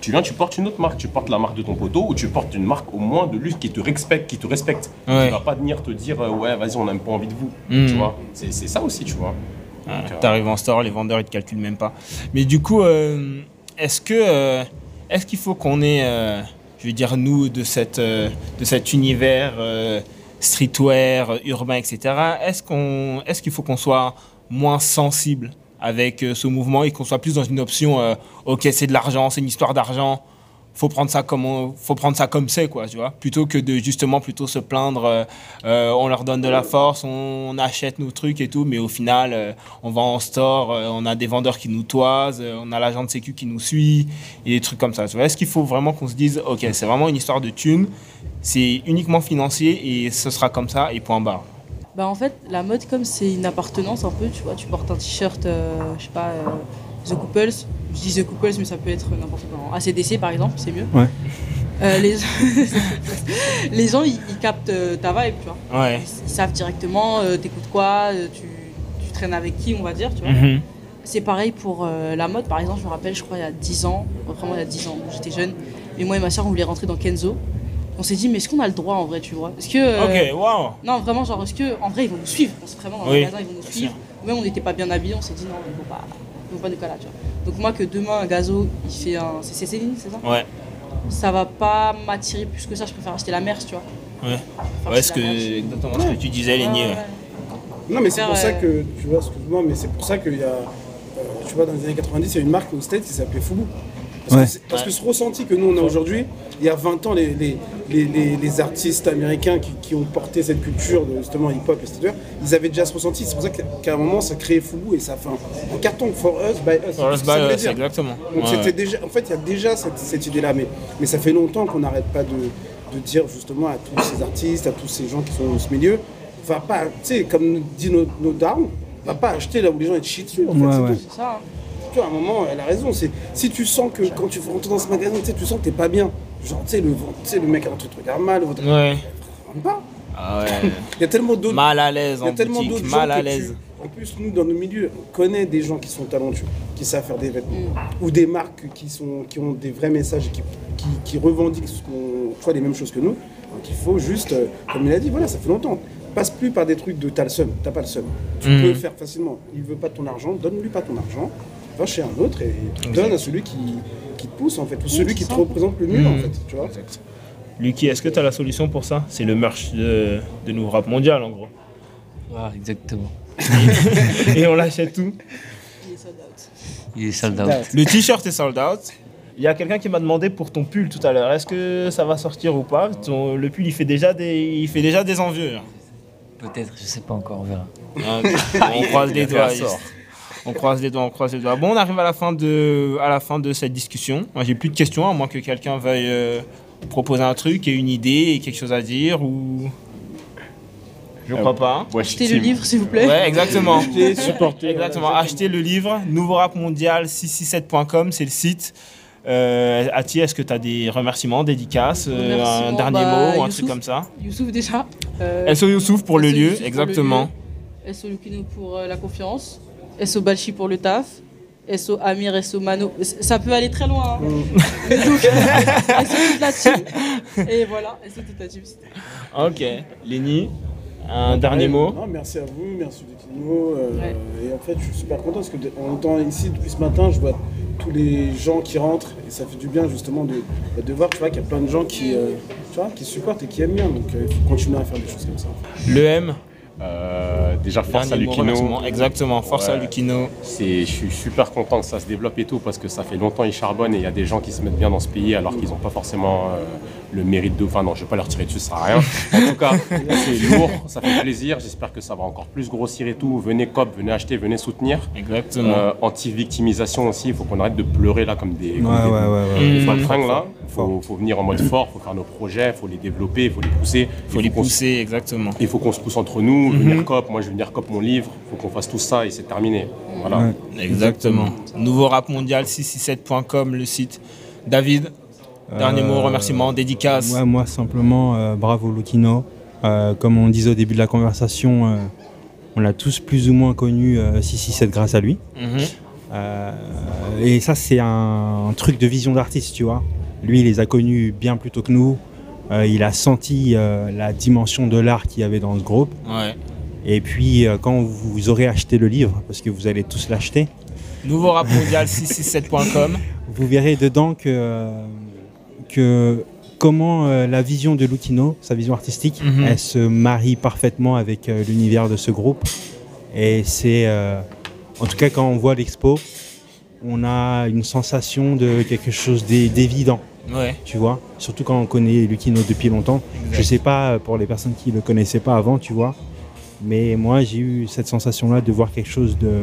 Tu viens, tu portes une autre marque, tu portes la marque de ton poteau ou tu portes une marque au moins de lui qui te respecte, qui te respecte. Ouais. Va pas venir te dire euh, ouais vas-y on n'a même pas envie de vous, Mhm. tu vois. C'est ça aussi, tu vois. Donc, euh, T'arrives en store, les vendeurs ils te calculent même pas. Mais du coup, euh, est-ce que est-ce qu'il faut qu'on ait, je veux dire nous de cette de cet univers streetwear, euh, urbain, etc. Est-ce qu'on est-ce qu'il faut qu'on soit moins sensible avec euh, ce mouvement et qu'on soit plus dans une option euh, ok c'est de l'argent, c'est une histoire d'argent. Faut prendre ça comme faut prendre ça comme c'est quoi, tu vois, plutôt que de justement plutôt se plaindre. euh, euh, on leur donne de la force, on, achète nos trucs et tout, mais au final, euh, on va en store, on a des vendeurs qui nous toisent, on a l'agent de sécu qui nous suit, et des trucs comme ça. Tu vois, est-ce qu'il faut vraiment qu'on se dise, ok, c'est vraiment une histoire de thunes, c'est uniquement financier et ce sera comme ça et point barre? Bah en fait, la mode comme c'est une appartenance un peu, tu vois, tu portes un t-shirt, je sais pas, The Couples, je dis The Couples mais ça peut être n'importe quoi, ACDC par exemple, c'est mieux. Ouais. Euh, les... les gens ils, ils captent euh, ta vibe, tu vois. Ouais. Ils, ils savent directement euh, t'écoutes quoi, tu, tu traînes avec qui on va dire, tu vois. Mhm. C'est pareil pour la mode, par exemple, je me rappelle, je crois, il y a 10 ans, vraiment il y a 10 ans, j'étais jeune, et moi et ma soeur, on voulait rentrer dans Kenzo. On s'est dit, mais est-ce qu'on a le droit en vrai, tu vois? Est-ce que. Ok, waouh. Non, vraiment, genre, est-ce que, en vrai, ils vont nous suivre? Que vraiment, dans Oui, le magasin, ils vont nous suivre. Même on n'était pas bien habillés, on s'est dit, non, ils vont pas, vont pas nous caler, tu vois. Donc, moi, que demain, un gazo, il fait un. C'est c'est Céline, c'est ça Ouais, Ça va pas m'attirer plus que ça, je préfère acheter la merce, tu vois. ouais. Enfin, Ouais, ce que, ce tu disais, Léni. Ouais, ouais. ouais. Non, mais c'est pour ça euh, que, tu vois, excuse-moi, mais c'est pour ça qu'il y a, euh, tu vois, dans les années 90, il y a une marque au States qui s'appelait Fubu. Parce, Ouais. que, parce que ce ressenti que nous on a aujourd'hui, il y a 20 ans, les, les, les, les- les artistes américains qui, qui ont porté cette culture de justement hip-hop, etc., ils avaient déjà ce ressenti. C'est pour ça qu'à un moment, ça créait Fubu et ça a fait un, un carton for us, by us. For us, by us, exactement. Donc Ouais, c'était ouais. déjà, en fait, il y a déjà cette, cette idée-là, mais, mais ça fait longtemps qu'on n'arrête pas de, de dire justement à tous ces artistes, à tous ces gens qui sont dans ce milieu, va pas, tu sais, comme dit nos, nos darons, va pas acheter là où les gens te chient dessus. En fait, Ouais, c'est ouais. tout. C'est ça. hein. Tu vois, à un moment, elle a raison. Si tu sens que quand tu rentres dans ce magasin, tu sais, tu sens que t'es pas bien. Genre, tu sais, le, le mec a un truc te regarde mal, rentre Ouais. pas. Ah ouais. Il y a tellement d'autres. Mal à l'aise Il y a en tellement d'autres mal à l'aise. En plus, nous, dans nos milieux, on connaît des gens qui sont talentueux, qui savent faire des vêtements, ou des marques qui, sont, qui ont des vrais messages, et qui, qui, qui revendiquent ce vois, les mêmes choses que nous. Donc il faut juste, euh, comme il a dit, voilà, ça fait longtemps. Passe plus par des trucs de t'as le seum, t'as pas le seum. Tu Mhm. peux le faire facilement. Il veut pas ton argent, donne-lui pas ton argent, va chez un autre et donne à celui qui, qui te pousse en fait, ou celui qui te représente le mieux en Mhm. fait, tu vois. Lucky, est-ce que tu as la solution pour ça? C'est le merch de, de Nouveau Rap Mondial en gros. Ah, exactement. Et on l'achète tout. Il est sold out. Il est sold out. Le t-shirt est sold out. Il y a quelqu'un qui m'a demandé pour ton pull tout à l'heure. Est-ce que ça va sortir ou pas? Ton- Le pull, il fait déjà des, il fait déjà des envieux. hein. Peut-être, je sais pas encore, on verra. on croise les doigts. sort. On croise les doigts, on croise les doigts. Bon, on arrive à la fin de, à la fin de cette discussion. Moi, j'ai plus de questions, à moins que quelqu'un veuille euh, proposer un truc, et une idée, et quelque chose à dire, ou. Je crois pas. Ouais, Achetez le livre, s'il vous plaît. Ouais, exactement. supporter. Exactement. Achetez le livre, nouveau rap mondial 667.com, c'est le site. Euh, Ati, est-ce que tu as des remerciements, dédicaces, euh, un dernier bah, mot ou un Youssouf. truc comme ça Youssouf déjà. Euh, SO Youssouf pour le lieu, exactement. SO Lukino pour euh, la confiance. SO Balchi pour le taf. SO Amir, SO Mano. Ça peut aller très loin. hein. Donc, SO toute la team. Et voilà, SO toute la team. Ok. Léni, un dernier Ouais, mot? Non, merci à vous, merci Lucino. euh, Ouais. Et en fait, je suis super content parce que en étant ici depuis ce matin, je vois tous les gens qui rentrent et ça fait du bien justement de, de voir tu vois, qu'il y a plein de gens qui, euh, tu vois, qui supportent et qui aiment bien. Donc euh, il faut continuer à faire des choses comme ça. Le M, Euh, déjà, force à Lucino. Exactement, force à. Lucino. C'est, je suis super content que ça se développe et tout parce que ça fait longtemps qu'ils charbonnent et il y a des gens qui se mettent bien dans ce pays alors qu'ils n'ont pas forcément euh, le mérite de. Enfin non, je vais pas leur tirer dessus, ça sert à rien. En tout cas, c'est lourd, ça fait plaisir. J'espère que ça va encore plus grossir et tout. Venez cop, venez acheter, venez soutenir. Exactement. Euh, Anti-victimisation aussi, il faut qu'on arrête de pleurer là comme des. Ouais, comme ouais, des- ouais, ouais. Mmh. fringues là. Faut, faut venir en mode fort, faut faire nos projets, faut les développer, faut les pousser. faut Il les pousser, exactement. il faut qu'on se pousse entre nous, venir cop, moi je vais venir cop mon livre, faut qu'on fasse tout ça et c'est terminé. Voilà. Ouais. Exactement. Nouveau rap mondial 667.com, le site. David, dernier mot, Euh, remerciement, dédicace. Ouais, moi simplement, euh, bravo Lucino. Euh, comme on disait au début de la conversation, on l'a tous plus ou moins connu euh, 667 grâce à lui. Mhm. Et ça, c'est un, un truc de vision d'artiste, tu vois. Lui, il les a connus bien plus tôt que nous. Euh, il a senti euh, la dimension de l'art qu'il y avait dans ce groupe. Ouais. Et puis, euh, quand vous aurez acheté le livre, parce que vous allez tous l'acheter, Nouveau rap mondial 667.com. vous verrez dedans que, que comment euh, la vision de Lucino, sa vision artistique, Mhm. elle se marie parfaitement avec euh, l'univers de ce groupe. Et c'est, euh, en tout cas, quand on voit l'expo, on a une sensation de quelque chose d'é- d'évident, Ouais. tu vois? Surtout quand on connaît Lucino depuis longtemps. Je sais pas pour les personnes qui le connaissaient pas avant, tu vois. Mais moi, j'ai eu cette sensation-là de voir quelque chose de,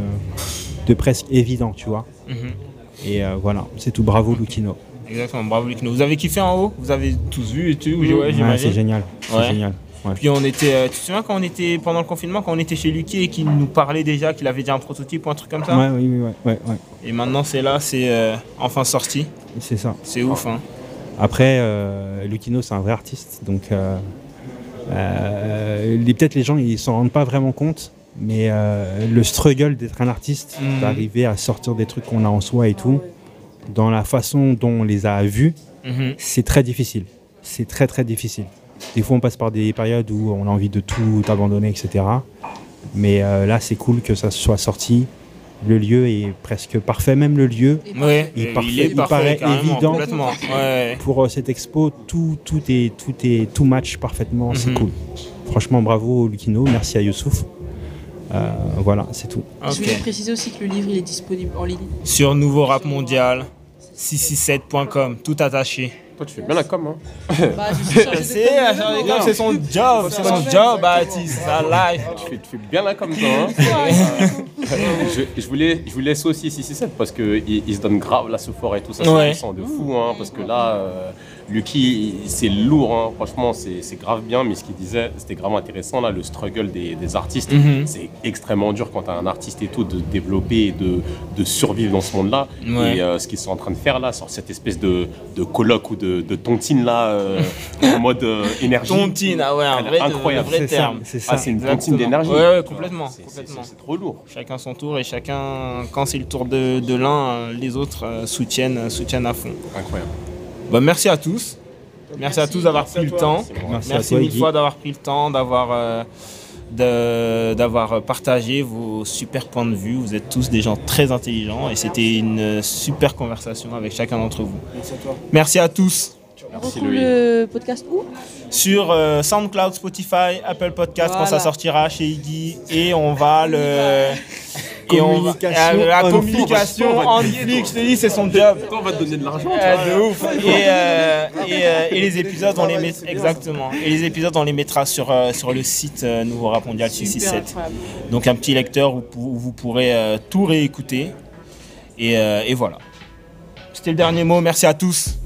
de presque évident, tu vois. Mhm. Et voilà, c'est tout. Bravo, Lucino. Exactement, bravo Lucino. Vous avez kiffé en haut? Vous avez tous vu et tout? Ouais, Ouais, j'imagine. c'est génial. C'est Ouais. génial. Puis on était, euh, tu te souviens quand on était pendant le confinement, quand on était chez Lucky et qu'il nous parlait déjà qu'il avait déjà un prototype ou un truc comme ça? Ouais, oui, oui, ouais. Et maintenant c'est là, c'est euh, enfin sorti. C'est ça. C'est ouf, hein. Après, euh, Lucino, c'est un vrai artiste. Donc, euh, peut-être les gens, ils s'en rendent pas vraiment compte. Mais le struggle d'être un artiste, Mhm. d'arriver à sortir des trucs qu'on a en soi et tout, dans la façon dont on les a vus, Mhm. c'est très difficile. C'est très très difficile. Des fois, on passe par des périodes où on a envie de tout abandonner, etc. Mais euh, là, c'est cool que ça soit sorti. Le lieu est presque parfait, même le lieu. Ouais, Il parfait, est il parfait, paraît évident. Complètement. Ouais. Pour euh, cette expo, tout, tout, est, tout, est, tout match parfaitement, c'est Mhm. cool. Franchement, bravo Lukino, merci à Youssouf. Euh, voilà, c'est tout. Je voulais préciser aussi que le livre il est disponible en ligne. Sur Nouveau Rap Mondial, 667.com, tout attaché. Toi, tu fais bien la com, hein. Bah, C'est la c'est son job, c'est son job, Baptiste, ça live. Tu fais, tu fais bien la com, toi, hein. je, je, voulais, je vous laisse aussi 667 parce qu'il il se donne grave là ce fort et tout ça, Ouais. c'est de fou, hein, parce que là, euh, Lucky, c'est lourd, hein, franchement, c'est grave bien, mais ce qu'il disait, c'était grave intéressant, là, le struggle des, des artistes. Mhm. C'est extrêmement dur quand tu un artiste et tout de développer et de, de survivre dans ce monde-là. Ouais. Et euh, ce qu'ils sont en train de faire là, sur cette espèce de, de colloque ou de, de tontine là, euh, en mode euh, énergie. Tontine, ah ouais, un vrai, Incroyable. vrai C'est ça, terme. c'est ça. Ah, c'est une Exactement. tontine d'énergie. Ouais, ouais, complètement, c'est- trop lourd. Chacun son tour et chacun, quand c'est le tour de, de l'un, les autres soutiennent, soutiennent à fond. Incroyable. Bah, merci à tous. Merci, à tous d'avoir pris le temps. Merci, Merci mille fois d'avoir pris le temps, d'avoir euh, de- d'avoir partagé vos super points de vue. Vous êtes tous des gens très intelligents et c'était une super conversation avec chacun d'entre vous. Merci à toi. Merci à tous. On Merci, Loïc. le podcast où? Sur euh, SoundCloud, Spotify, Apple Podcast quand ça sortira chez Iggy et on va le et on va- Communication euh, la on communication en flic, je te dis c'est son job. on va te donner de l'argent. Euh, de ouf. Et, euh, et, euh, et les épisodes, on les met exactement. Et les épisodes, on les mettra sur euh, sur le site euh, Nouveau Rap Mondial Super 667. incroyable. Donc un petit lecteur où, pou- où vous pourrez euh, tout réécouter. Et, euh, et voilà. C'était le dernier mot. Merci à tous.